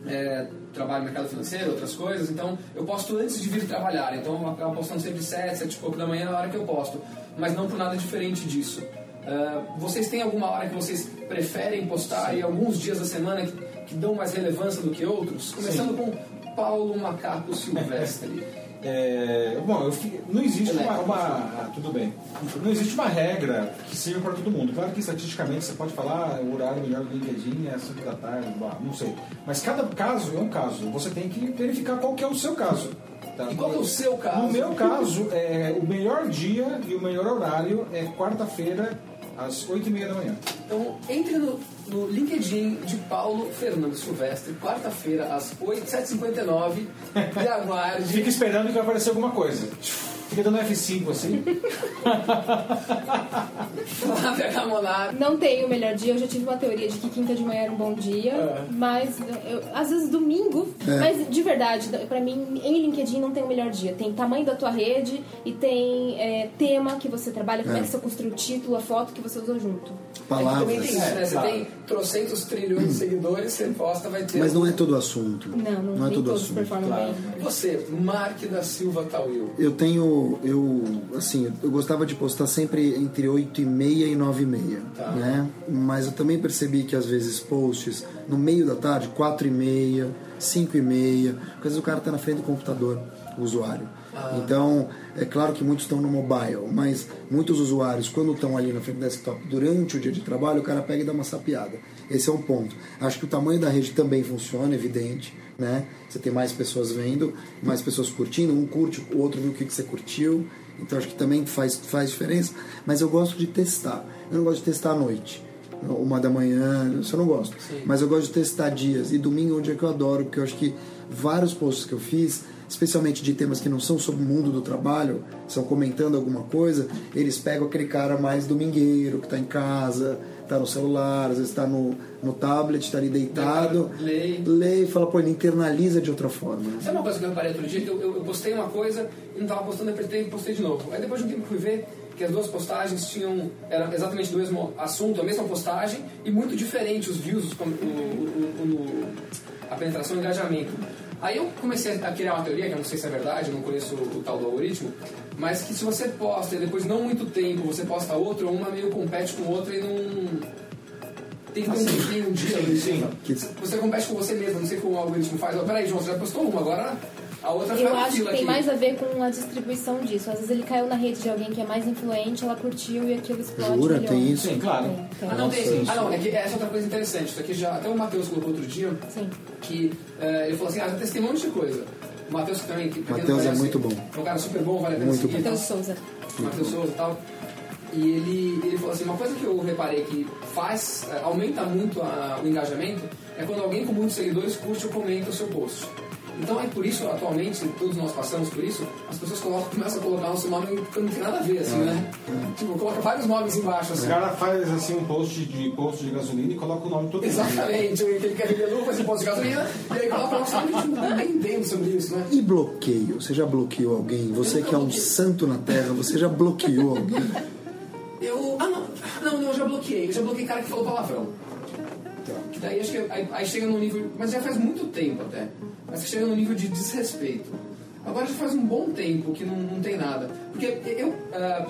B: é, trabalho no mercado financeiro, outras coisas, então eu posto antes de vir trabalhar, então eu acabo postando sempre 7, 7 e pouco da manhã na hora que eu posto, mas não por nada diferente disso. Ah, vocês têm alguma hora que vocês preferem postar e alguns dias da semana que, que dão mais relevância do que outros? Começando com Paulo Macaco Silvestre.
E: É, bom, eu fi- não existe uma, uma- ah, Tudo bem. Não existe uma regra que sirva para todo mundo. Claro que estatisticamente você pode falar "Ah, o horário melhor do LinkedIn é 5 da tarde, não sei. Mas cada caso é um caso. Você tem que verificar qual que é o seu caso. tá?
B: E qual é o seu caso?
E: No meu caso, é, o melhor dia e o melhor horário é quarta-feira, às 8h30 da manhã.
B: Então, entre no, no LinkedIn de Paulo Fernando Silvestre, quarta-feira, às 8, 7h59, e aguarde.
E: Fica esperando que vai aparecer alguma coisa. Fica dando F5 assim.
B: Flávia Camonaro.
C: Não tenho o melhor dia, eu já tive uma teoria de que quinta de manhã era um bom dia,
B: É.
C: mas eu- às vezes domingo, mas de verdade, pra mim, em LinkedIn não tem o melhor dia. Tem tamanho da tua rede e tem é, tema que você trabalha, como é. que você construiu o título, a foto que você usou junto.
B: Aí também tem
D: Palavras.
B: isso, né? Você
E: claro.
B: tem trocentos trilhões de seguidores, você posta, vai ter.
D: Mas não é todo assunto.
C: Não, não,
D: Não é
C: nem
D: todo
C: todos
D: assunto.
C: performam
E: claro.
C: bem.
B: Você, Mark da Silva Tawil.
D: Eu tenho, eu, assim, eu gostava de postar sempre entre 8 e meia e 9 e meia,
B: Tá.
D: né? Mas eu também percebi que às vezes posts no meio da tarde, 4 e meia, 5 e meia, às vezes o cara tá na frente do computador, o usuário. Então, é claro que muitos estão no mobile, mas muitos usuários, quando estão ali na frente do desktop durante o dia de trabalho, o cara pega e dá uma sapiada. Esse é um ponto. Acho que o tamanho da rede também funciona, evidente, né? Você tem mais pessoas vendo, mais pessoas curtindo, um curte, o outro viu o que que você curtiu. Então acho que também faz, faz diferença. Mas eu gosto de testar. Eu não gosto de testar à noite. Uma da manhã, isso eu não gosto. Mas eu gosto de testar dias. E domingo é um dia que eu adoro, porque eu acho que vários posts que eu fiz, especialmente de temas que não são sobre o mundo do trabalho, são comentando alguma coisa, eles pegam aquele cara mais domingueiro, que está em casa, está no celular, às vezes está no, no tablet, está ali deitado,
B: Lê.
D: lê e fala, pô, ele internaliza de outra forma. né?
B: Sabe uma coisa que eu reparei outro dia? Eu, eu, eu postei uma coisa e não estava postando, apertei e postei de novo. Aí depois de um tempo fui ver que as duas postagens tinham eram exatamente do mesmo assunto, a mesma postagem e muito diferente os views, os o, o- o- a penetração e o engajamento. Aí eu comecei a criar uma teoria, que eu não sei se é verdade, não conheço o, tal do algoritmo, mas que se você posta e depois de não muito tempo você posta outro, uma meio compete com outra e não. Tem que ter um, tem um dia, sim.
D: Que-
B: Você compete com você mesmo, não sei como o algoritmo faz. Ó, Peraí, João, você já postou uma, agora a outra
C: Eu
B: tá
C: acho que tem
B: aqui.
C: mais a ver com a distribuição disso. Às vezes ele caiu na rede de alguém que é mais influente, ela curtiu e aquilo explode.
D: Jura?
C: milhões.
D: Tem isso?
E: Sim, claro.
C: Tem, tem.
B: Ah, não, tem.
D: Nossa,
B: Ah, não, é que essa é outra coisa interessante. Isso aqui já. Até o Matheus colocou outro dia
C: Sim.
B: que eh, ele falou assim: ah, já testei um monte de coisa. O Matheus também. Que,
D: Matheus é muito bom.
B: É um cara super bom, vale a pena
D: Muito
B: seguir.
D: bom.
C: Matheus Souza.
B: Matheus Souza e tal. E ele, ele falou assim, uma coisa que eu reparei que faz, eh, aumenta muito a- o engajamento é quando alguém com muitos seguidores curte ou comenta o seu post. Então é por isso, atualmente, todos nós passamos por isso, as pessoas colocam, começam a colocar nosso nome que não tem nada a ver, assim, né? Tipo, coloca vários nomes embaixo,
E: O
B: assim.
E: cara faz assim um post de posto de gasolina e coloca o nome todo mundo.
B: Exatamente, ele quer vender luva, faz um posto de gasolina, e aí coloca o nosso nome, a gente não nem entende sobre isso, né?
D: E bloqueio? Você já bloqueou alguém? Você que é um santo na Terra, você já bloqueou alguém?
B: Eu. Ah, não. Não, não, eu já bloqueei. Eu já bloqueei cara que falou palavrão. Que daí acho que. Aí, aí chega num nível. Mas já faz muito tempo até. Mas que chega num nível de desrespeito. Agora já faz um bom tempo que não, não tem nada. Porque eu. ah,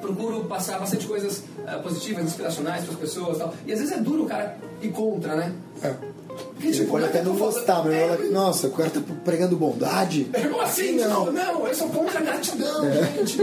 B: procuro passar bastante coisas ah, positivas, inspiracionais para as pessoas e tal. E às vezes é duro o cara ir contra, né? Porque,
D: Ele pode
B: como é
D: até não gostar, mas
B: É,
D: nossa, o cara tá pregando bondade.
B: como assim?
D: Não.
B: Não, não, eu sou contra a gratidão, gente.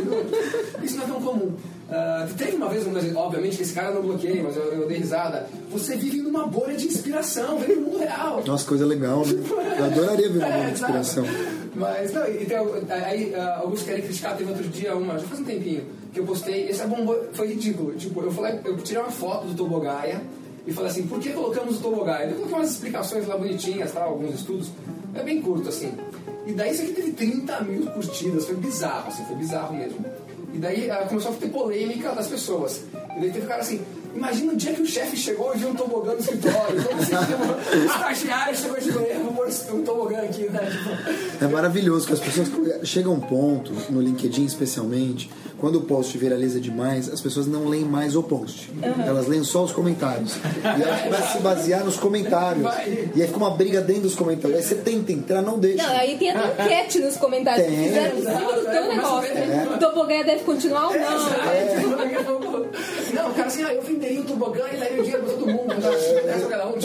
B: Isso não é tão comum. Ah, teve uma vez, obviamente, que esse cara não bloqueei, mas eu, eu dei risada. Você vive numa bolha de inspiração, vem do mundo real.
D: Nossa, coisa legal, né? Eu adoraria ver uma
B: É,
D: boa inspiração.
B: exato. Mas, não, e tem, aí ah, alguns querem criticar, teve outro dia, uma, já faz um tempinho, que eu postei, esse é foi ridículo. Tipo, eu, falei, eu tirei uma foto do Tobogaia e falei assim, por que colocamos o Tobogaia? Eu coloquei umas explicações lá bonitinhas, tal, alguns estudos, é bem curto assim. E daí isso aqui teve 30 mil curtidas, foi bizarro, assim, foi bizarro mesmo. E daí começou a ter polêmica das pessoas. E daí teve cara assim, imagina o dia que o chefe chegou e viu um tobogã no escritório. Como assim, o estagiário chegou e falou, "Eu vou pôr um tobogã aqui, né? Tipo,
D: É maravilhoso que as pessoas chegam a um ponto, no LinkedIn especialmente, quando o post viraliza demais, as pessoas não leem mais o post. Elas leem só os comentários. E elas começam a se basear nos comentários.
B: Vai.
D: E aí fica uma briga dentro dos comentários. Aí você tenta entrar, não deixa.
C: Não, aí tem até enquete nos comentários
D: Tem.
C: fizeram em cima do teu negócio. né? O Tobogaia deve continuar ou não?
B: Não, o cara assim, ah, eu venderia o tobogã e daria o dinheiro pra todo mundo. Tá? Essa cada um.
D: É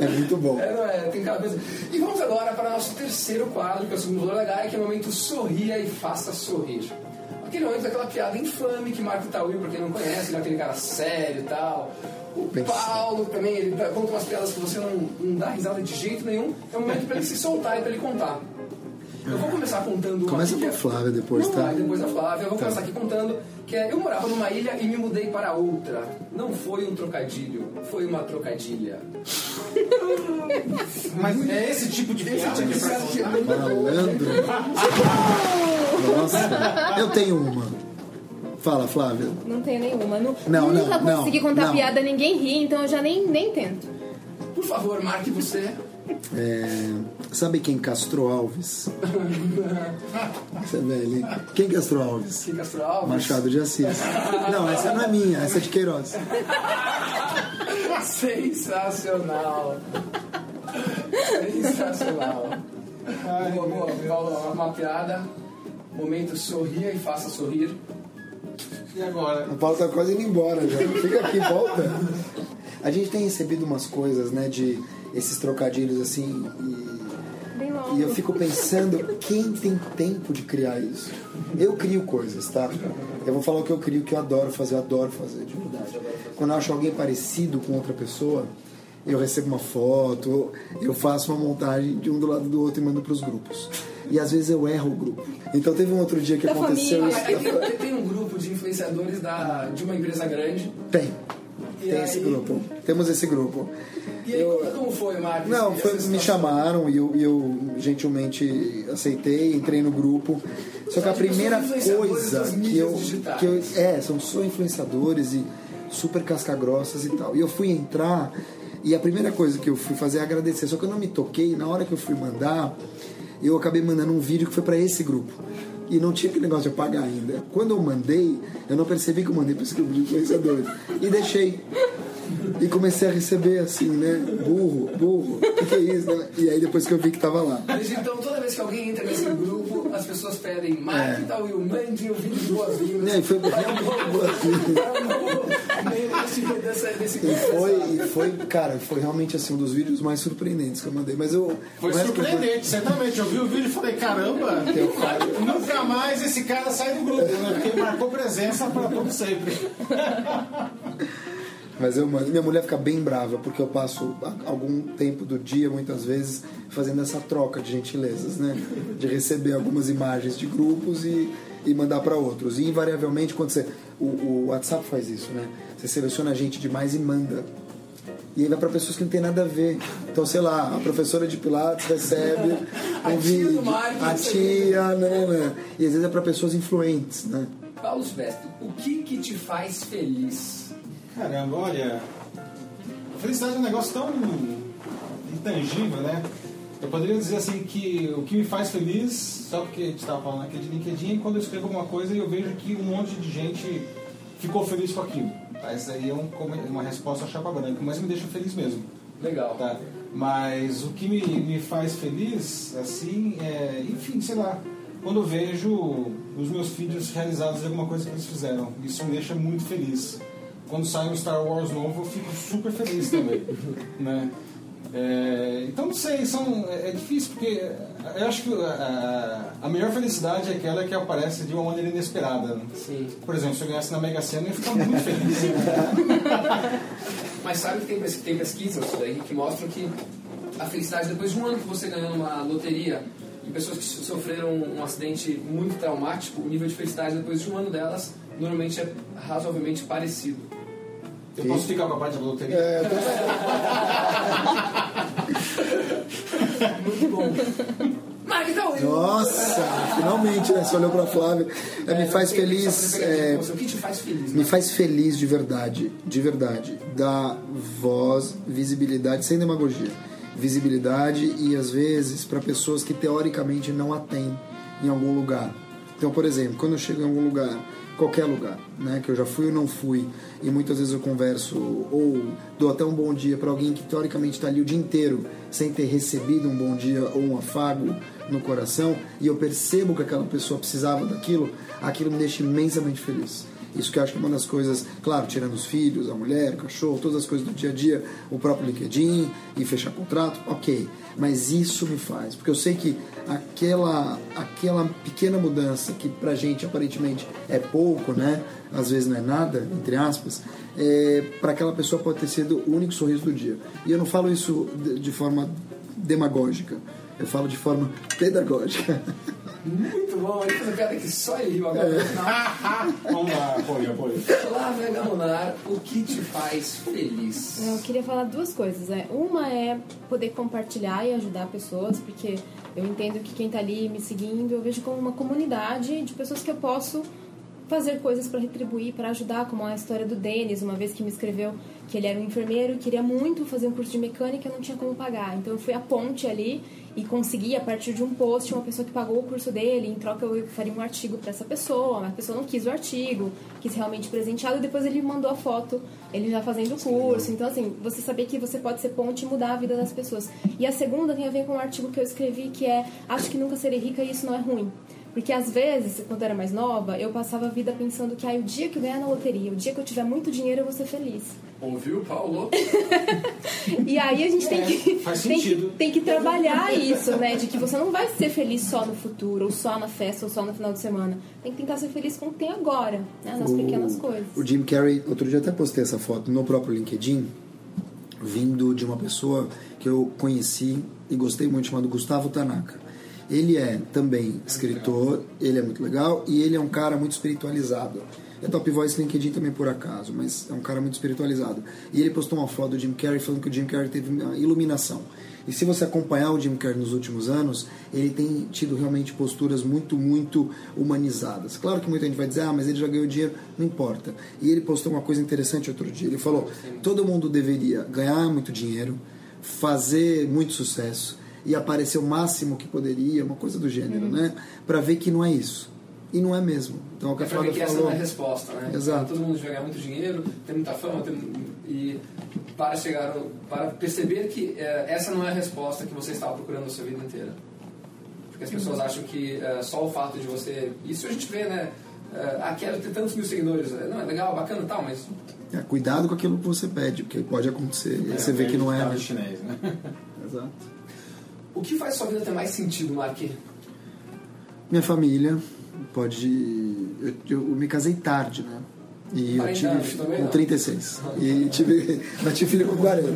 D: É muito bom.
B: É, não é, tem coisa. E vamos agora para o nosso terceiro quadro, que é o segundo da Gaia, que é o momento sorria e faça sorrir. Aquele momento daquela piada infame que marca o Tauil, pra quem não conhece, ele é aquele cara sério e tal. O
D: Pensei.
B: Paulo também, ele conta umas piadas que você não, não dá risada de jeito nenhum. É o momento pra ele se soltar e pra ele contar. Eu vou começar contando uma
D: Começa com a
B: é-
D: Flávia depois,
B: não,
D: tá?
B: vai, depois da Flávia. Eu vou
D: Tá.
B: começar aqui contando que é, eu morava numa ilha e me mudei para outra. Não foi um trocadilho, foi uma trocadilha.
E: Mas é esse tipo de
B: Esse
E: piada
B: tipo
E: que
B: de
E: é pra
B: é boa.
D: Malandro. Nossa, eu tenho uma. Fala, Flávia.
C: Não tenho nenhuma. Nu-
D: Não,
C: nunca
D: não,
C: consegui
D: não,
C: contar
D: não.
C: piada, ninguém ri, então eu já nem, nem tento.
B: Por favor, marque você.
D: É, sabe quem castrou Alves? Você é velho, hein? Quem castrou Alves?
B: Que Castro Alves.
D: Machado de Assis. Não, essa não é minha, essa é de Queiroz.
B: Sensacional. Sensacional. boa, boa. Paulo, uma piada. Momento sorria e faça sorrir.
E: E agora?
D: O Paulo tá quase indo embora já. Fica aqui, volta. A gente tem recebido umas coisas, né, de esses trocadilhos assim, e, e eu fico pensando, quem tem tempo de criar isso? Eu crio coisas, tá? Eu vou falar o que eu crio, que eu adoro fazer, eu adoro fazer, de verdade. Quando eu acho alguém parecido com outra pessoa, eu recebo uma foto, eu faço uma montagem de um do lado do outro e mando pros grupos. E às vezes eu erro o grupo. Então teve um outro dia que
C: Da
D: aconteceu
C: família.
D: isso.
B: Tem, tem um grupo de influenciadores da, de uma empresa grande.
D: Tem.
B: E
D: Tem esse
B: aí-
D: grupo. Temos esse grupo.
B: E aí, como- como foi, Marcos?
D: Não, foi, me chamaram e eu, eu gentilmente aceitei, entrei no grupo. Só que a
B: tipo
D: primeira coisa que eu,
B: digitais.
D: que eu. É, são só influenciadores e super casca-grossas e tal. E eu fui entrar e a primeira coisa que eu fui fazer é agradecer. Só que eu não me toquei, na hora que eu fui mandar, eu acabei mandando um vídeo que foi para esse grupo. E não tinha aquele negócio de apagar ainda. Quando eu mandei, eu não percebi que eu mandei para esse grupo de influenciadores. E deixei. E comecei a receber assim, né? Burro, burro, o que, que é isso? né? E aí depois que eu vi que tava lá.
B: Desde então, toda vez que alguém entra nesse grupo, as pessoas pedem Marque
D: É.
B: tal mande o vídeo de boas-vindas.
D: É, e foi E foi, e foi, cara, foi realmente assim um dos vídeos mais surpreendentes que eu mandei. Mas eu.
E: Foi
D: que eu-
E: surpreendente, certamente. Eu vi o vídeo e falei, caramba, nunca mais esse cara sai do grupo, né? Porque marcou presença para todo sempre.
D: Mas eu mando. Minha mulher fica bem brava porque eu passo a- algum tempo do dia, muitas vezes, fazendo essa troca de gentilezas, né? De receber algumas imagens de grupos e, e mandar para outros. E invariavelmente, quando você. O, o WhatsApp faz isso, né? Você seleciona a gente demais e manda. E aí vai para pessoas que não tem nada a ver. Então, sei lá, a professora de Pilates recebe
B: A tia
D: um
B: do
D: vídeo. A tia, né, né? E às vezes é para pessoas influentes, né?
B: Paulo Silvestre, o que que te faz feliz?
E: Caramba, olha. A felicidade é um negócio tão intangível, né? Eu poderia dizer assim que o que me faz feliz, só porque a gente estava falando aqui de LinkedIn, é quando eu escrevo alguma coisa e eu vejo que um monte de gente ficou feliz com aquilo. Tá? Essa aí é um, uma resposta a chapa branca, mas me deixa feliz mesmo.
B: Legal.
E: Tá? Mas o que me, me faz feliz, assim, é, enfim, sei lá, quando eu vejo os meus filhos realizados em alguma coisa que eles fizeram. Isso me deixa muito feliz. Quando sai um Star Wars novo, eu fico super feliz também. né? É, então, não sei, são, é difícil porque eu acho que a, a melhor felicidade é aquela que aparece de uma maneira inesperada. né?
B: Sim.
E: Por exemplo, se eu ganhasse na Mega Sena, eu ia ficar muito feliz.
B: Mas sabe que tem, tem pesquisas daí que mostram que a felicidade depois de um ano que você ganhou uma loteria e pessoas que so- sofreram um acidente muito traumático, o nível de felicidade depois de um ano delas normalmente é razoavelmente parecido.
E: Eu posso ficar com a parte da loteria?
D: É, eu tô-
B: Muito bom. Mas então,
D: Nossa, finalmente, né? Você olhou pra Flávia. É, me
B: É,
D: faz feliz. é.
B: O que te faz feliz?
D: me
B: né?
D: faz feliz de verdade, de verdade. Dar voz, visibilidade, sem demagogia. Visibilidade e às vezes para pessoas que teoricamente não a têm em algum lugar. Então, por exemplo, quando eu chego em algum lugar, qualquer lugar, né, que eu já fui ou não fui, e muitas vezes eu converso ou dou até um bom dia para alguém que teoricamente está ali o dia inteiro sem ter recebido um bom dia ou um afago no coração, e eu percebo que aquela pessoa precisava daquilo, aquilo me deixa imensamente feliz. Isso que eu acho que é uma das coisas, claro, tirando os filhos, a mulher, o cachorro, todas as coisas do dia a dia, o próprio LinkedIn e fechar contrato, ok. Mas isso me faz, porque eu sei que aquela, aquela pequena mudança que pra gente aparentemente é pouco, né? Às vezes não é nada, entre aspas, é, para aquela pessoa pode ter sido o único sorriso do dia. E eu não falo isso de, de forma demagógica, eu falo de forma pedagógica.
B: Muito bom, ele fez uma piada que só ele riu agora.
E: Vamos lá, apoio, apoio.
B: Flávia Gamonar, o que te faz feliz?
C: Eu queria falar duas coisas. Né? Uma é poder compartilhar e ajudar pessoas, porque eu entendo que quem está ali me seguindo, eu vejo como uma comunidade de pessoas que eu posso fazer coisas para retribuir, para ajudar, como a história do Denis, uma vez que me escreveu que ele era um enfermeiro e queria muito fazer um curso de mecânica e não tinha como pagar. Então eu fui a ponte ali e consegui, a partir de um post, uma pessoa que pagou o curso dele, em troca eu faria um artigo para essa pessoa, mas a pessoa não quis o artigo, quis realmente presenteado, e depois ele mandou a foto, ele já fazendo o curso. Então, assim, você saber que você pode ser ponte e mudar a vida das pessoas. E a segunda tem a ver com um artigo que eu escrevi que é Acho que nunca serei rica e isso não é ruim. Porque às vezes, quando eu era mais nova, eu passava a vida pensando que ah, o dia que eu ganhar na loteria, o dia que eu tiver muito dinheiro, eu vou ser feliz.
B: Ouviu, Paulo?
C: E aí a gente tem que,
E: faz
C: tem, que, tem que trabalhar isso, né? De que você não vai ser feliz só no futuro, ou só na festa, ou só no final de semana. Tem que tentar ser feliz com o que tem agora, né? Nas pequenas coisas.
D: O Jim Carrey, outro dia até postei essa foto no próprio LinkedIn, vindo de uma pessoa que eu conheci e gostei muito, chamado Gustavo Tanaka. Ele é também escritor, ele é muito legal e ele é um cara muito espiritualizado. É top voice LinkedIn também por acaso, mas é um cara muito espiritualizado. E ele postou uma foto do Jim Carrey falando que o Jim Carrey teve uma iluminação. E se você acompanhar o Jim Carrey nos últimos anos, ele tem tido realmente posturas muito, muito humanizadas. Claro que muita gente vai dizer, ah, mas ele já ganhou dinheiro, não importa. E ele postou uma coisa interessante outro dia. Ele falou: todo mundo deveria ganhar muito dinheiro, fazer muito sucesso e aparecer o máximo que poderia, uma coisa do gênero, né? Para ver que não é isso. E não é mesmo. Então, o que
B: É
D: a
B: pra ver
D: Flávia
B: que essa
D: falou.
B: não é a resposta, né?
D: Exato.
B: Todo mundo ganhar muito dinheiro, tem muita fama, tem... e para chegar, para perceber que eh, essa não é a resposta que você estava procurando a sua vida inteira. Porque as pessoas acham que eh, só o fato de você... Isso a gente vê, né? Eh, ah, quero ter tantos mil seguidores. Eh, Não, é legal, bacana e tal, mas
D: É, cuidado com aquilo que você pede, porque pode acontecer. E aí você vê que não é. Né?
E: chinês, né?
D: Exato.
B: O que faz sua vida ter mais sentido, Mark?
D: Minha família pode. Eu, eu me casei tarde, né? E eu
B: 40
D: tive
B: anos
D: com
B: não?
D: 36. E tive, mas tive filho com 40.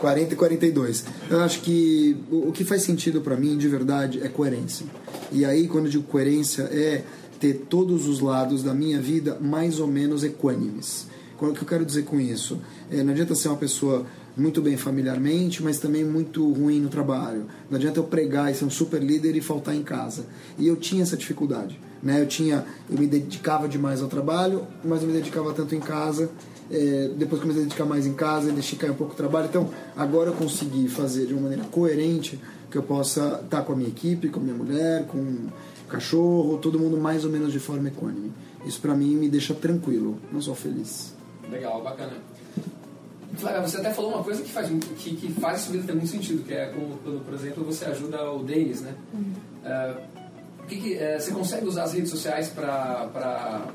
D: 40 e 42. Eu acho que o, o que faz sentido pra mim, de verdade, é coerência. E aí, quando eu digo coerência, é ter todos os lados da minha vida mais ou menos equânimes. O que eu quero dizer com isso? É, não adianta ser uma pessoa muito bem familiarmente, mas também muito ruim no trabalho. Não adianta eu pregar e ser um super líder e faltar em casa. E eu tinha essa dificuldade. Né? Eu tinha, eu me dedicava demais ao trabalho, mas eu me dedicava tanto em casa. É, depois comecei a dedicar mais em casa, deixei cair um pouco o trabalho. Então, agora eu consegui fazer de uma maneira coerente que eu possa estar com a minha equipe, com a minha mulher, com o cachorro, todo mundo mais ou menos de forma equânime. Isso pra mim me deixa tranquilo, não só feliz.
B: Legal, bacana. Flávia, você até falou uma coisa que faz, que, que faz sua vida ter muito sentido, que é como, quando, por exemplo, você ajuda o Denis, né? Eh, o que que, eh, você consegue usar as redes sociais para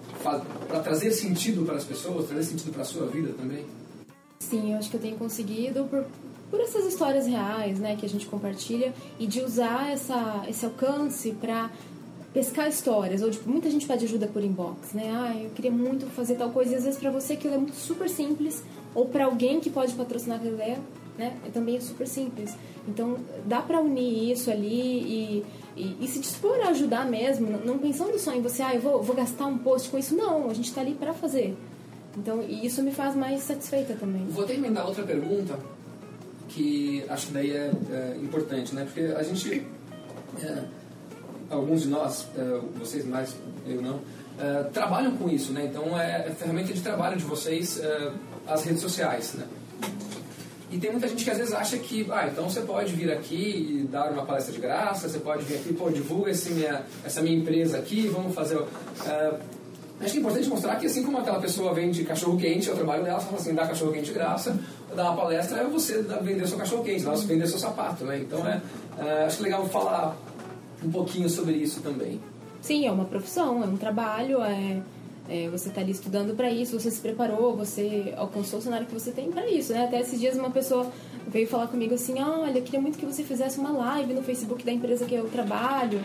B: trazer sentido para as pessoas, trazer sentido para a sua vida também?
C: Sim, eu acho que eu tenho conseguido por, por essas histórias reais, né, que a gente compartilha e de usar essa, esse alcance para pescar histórias. Ou tipo, muita gente pede ajuda por inbox, né? Ah, eu queria muito fazer tal coisa e às vezes para você aquilo é muito super simples ou para alguém que pode patrocinar aquela ideia, né? É também super simples. Então, dá para unir isso ali e, e, e se dispor a ajudar mesmo, não pensando só em você, ah, eu vou, vou gastar um post com isso. Não, a gente está ali para fazer. Então, e isso me faz mais satisfeita também.
B: Vou até emendar outra pergunta, que acho que daí é, é importante, né? Porque a gente, é, alguns de nós, é, vocês mais, eu não, é, trabalham com isso, né? Então é, é ferramenta de trabalho de vocês é, as redes sociais, né? E tem muita gente que às vezes acha que, ah, então você pode vir aqui e dar uma palestra de graça, você pode vir aqui, pô, divulga esse minha, essa minha empresa aqui, vamos fazer. é, acho que é importante mostrar que assim como aquela pessoa vende cachorro quente, é o trabalho dela, fala assim, dá cachorro quente de graça, dar uma palestra é você vender seu cachorro quente, não é você vender seu sapato, né? Então é, é, acho legal falar um pouquinho sobre isso também.
C: Sim, é uma profissão, é um trabalho, é, É, você está ali estudando para isso, você se preparou, você alcançou o cenário que você tem para isso, né? Até esses dias uma pessoa veio falar comigo assim, olha, eu queria muito que você fizesse uma live no Facebook da empresa que eu trabalho,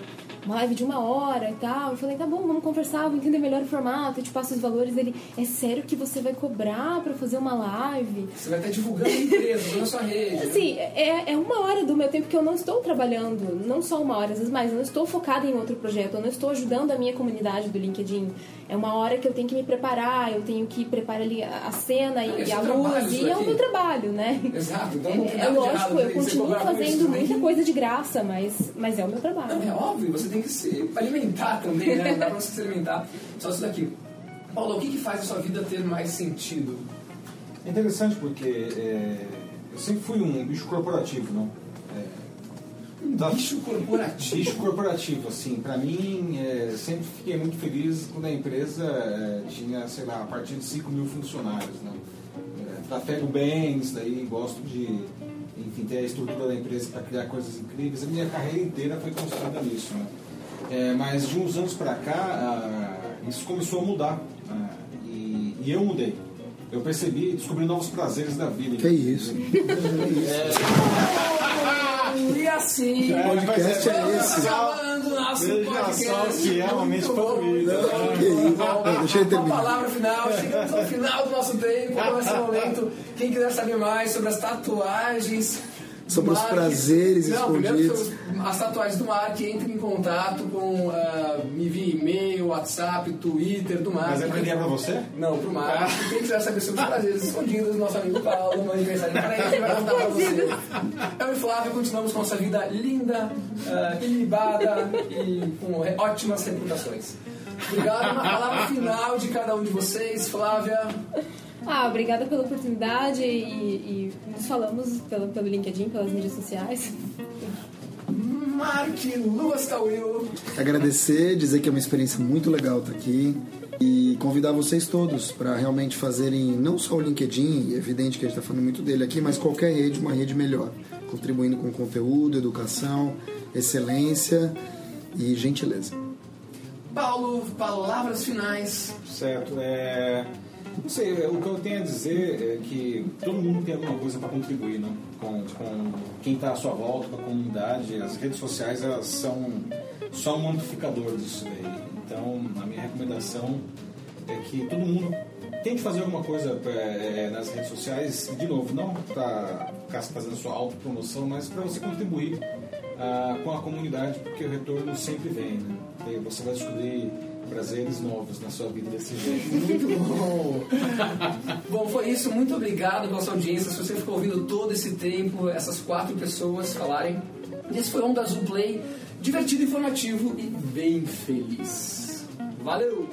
C: uma live de uma hora e tal. Eu falei, tá bom, vamos conversar, vou entender melhor o formato, eu te passo os valores. Ele, é sério que você vai cobrar para fazer uma live?
B: Você vai estar divulgando a empresa, na sua rede.
C: Assim, é, é uma hora do meu tempo que eu não estou trabalhando, não só uma hora, às vezes mais, eu não estou focada em outro projeto, eu não estou ajudando a minha comunidade do LinkedIn. É uma hora que eu tenho que me preparar, eu tenho que preparar ali a cena e, a
B: é o
C: luz, e é o meu trabalho, né?
B: Exato, então não tem
C: É, é
B: nada
C: lógico,
B: errado
C: eu continuo fazendo muita coisa de graça, mas, mas é o meu trabalho.
B: Não, é óbvio, você tem que se alimentar também, né? Não dá pra você se alimentar só isso daqui. Paulo, o que, que faz a sua vida ter mais sentido?
E: É interessante porque é, eu sempre fui um bicho corporativo, não? É, da-
B: Bicho corporativo.
E: bicho corporativo, assim, pra mim, é, sempre fiquei muito feliz quando a empresa é, tinha, sei lá, a partir de 5 mil funcionários, né? É, trafego bem, isso daí, gosto de, enfim, ter a estrutura da empresa para criar coisas incríveis. A minha carreira inteira foi construída nisso, né? É, mas de uns anos pra cá, ah, isso começou a mudar. ah, e, e eu mudei. Eu percebi, descobri novos prazeres da vida.
D: Que isso?
B: E assim,
D: Que podcast é esse?
B: Nosso
E: Veja
B: podcast.
E: só é uma mente.
D: Não, deixa
B: Uma
D: terminar.
B: palavra final, chegamos ao final do nosso tempo, nesse momento. Quem quiser saber mais sobre as tatuagens.
D: Sobre os
B: Mark-
D: prazeres
B: Não, primeiro
D: escondidos.
B: sobre as tatuagens do Mark, entre em contato com. ah, me envie e-mail, WhatsApp, Twitter do Mark.
E: Mas é pra mim, é pra você?
B: Não, pro Mark. Quem quiser saber sobre os prazeres escondidos do nosso amigo Paulo, mande mensagem para ele, vai contar pra você. Eu e Flávio continuamos com nossa vida linda, uh, ilibada e com ótimas reputações. Obrigado. Uma palavra final de cada um de vocês, Flávia.
C: Ah, obrigada pela oportunidade e, e nos falamos pelo, pelo LinkedIn, pelas mídias sociais.
B: Mark Luas Tawil.
D: Agradecer, dizer que é uma experiência muito legal estar aqui e convidar vocês todos para realmente fazerem não só o LinkedIn, é evidente que a gente está falando muito dele aqui, mas qualquer rede, uma rede melhor, contribuindo com conteúdo, educação, excelência e gentileza.
B: Paulo, palavras finais.
E: Certo. É, não sei, o que eu tenho a dizer é que todo mundo tem alguma coisa para contribuir, né? Com, com quem está à sua volta, com a comunidade. As redes sociais elas são só um amplificador disso daí. Então, a minha recomendação é que todo mundo tente fazer alguma coisa é, nas redes sociais, de novo, não para ficar fazendo sua autopromoção, mas para você contribuir ah, com a comunidade, porque o retorno sempre vem, né? Você vai descobrir prazeres novos na sua vida desse jeito.
B: Muito bom. bom, foi isso. Muito obrigado pela sua audiência. Se você ficou ouvindo todo esse tempo, essas quatro pessoas falarem. Esse foi um da Azul Play, divertido, informativo e bem feliz. Valeu!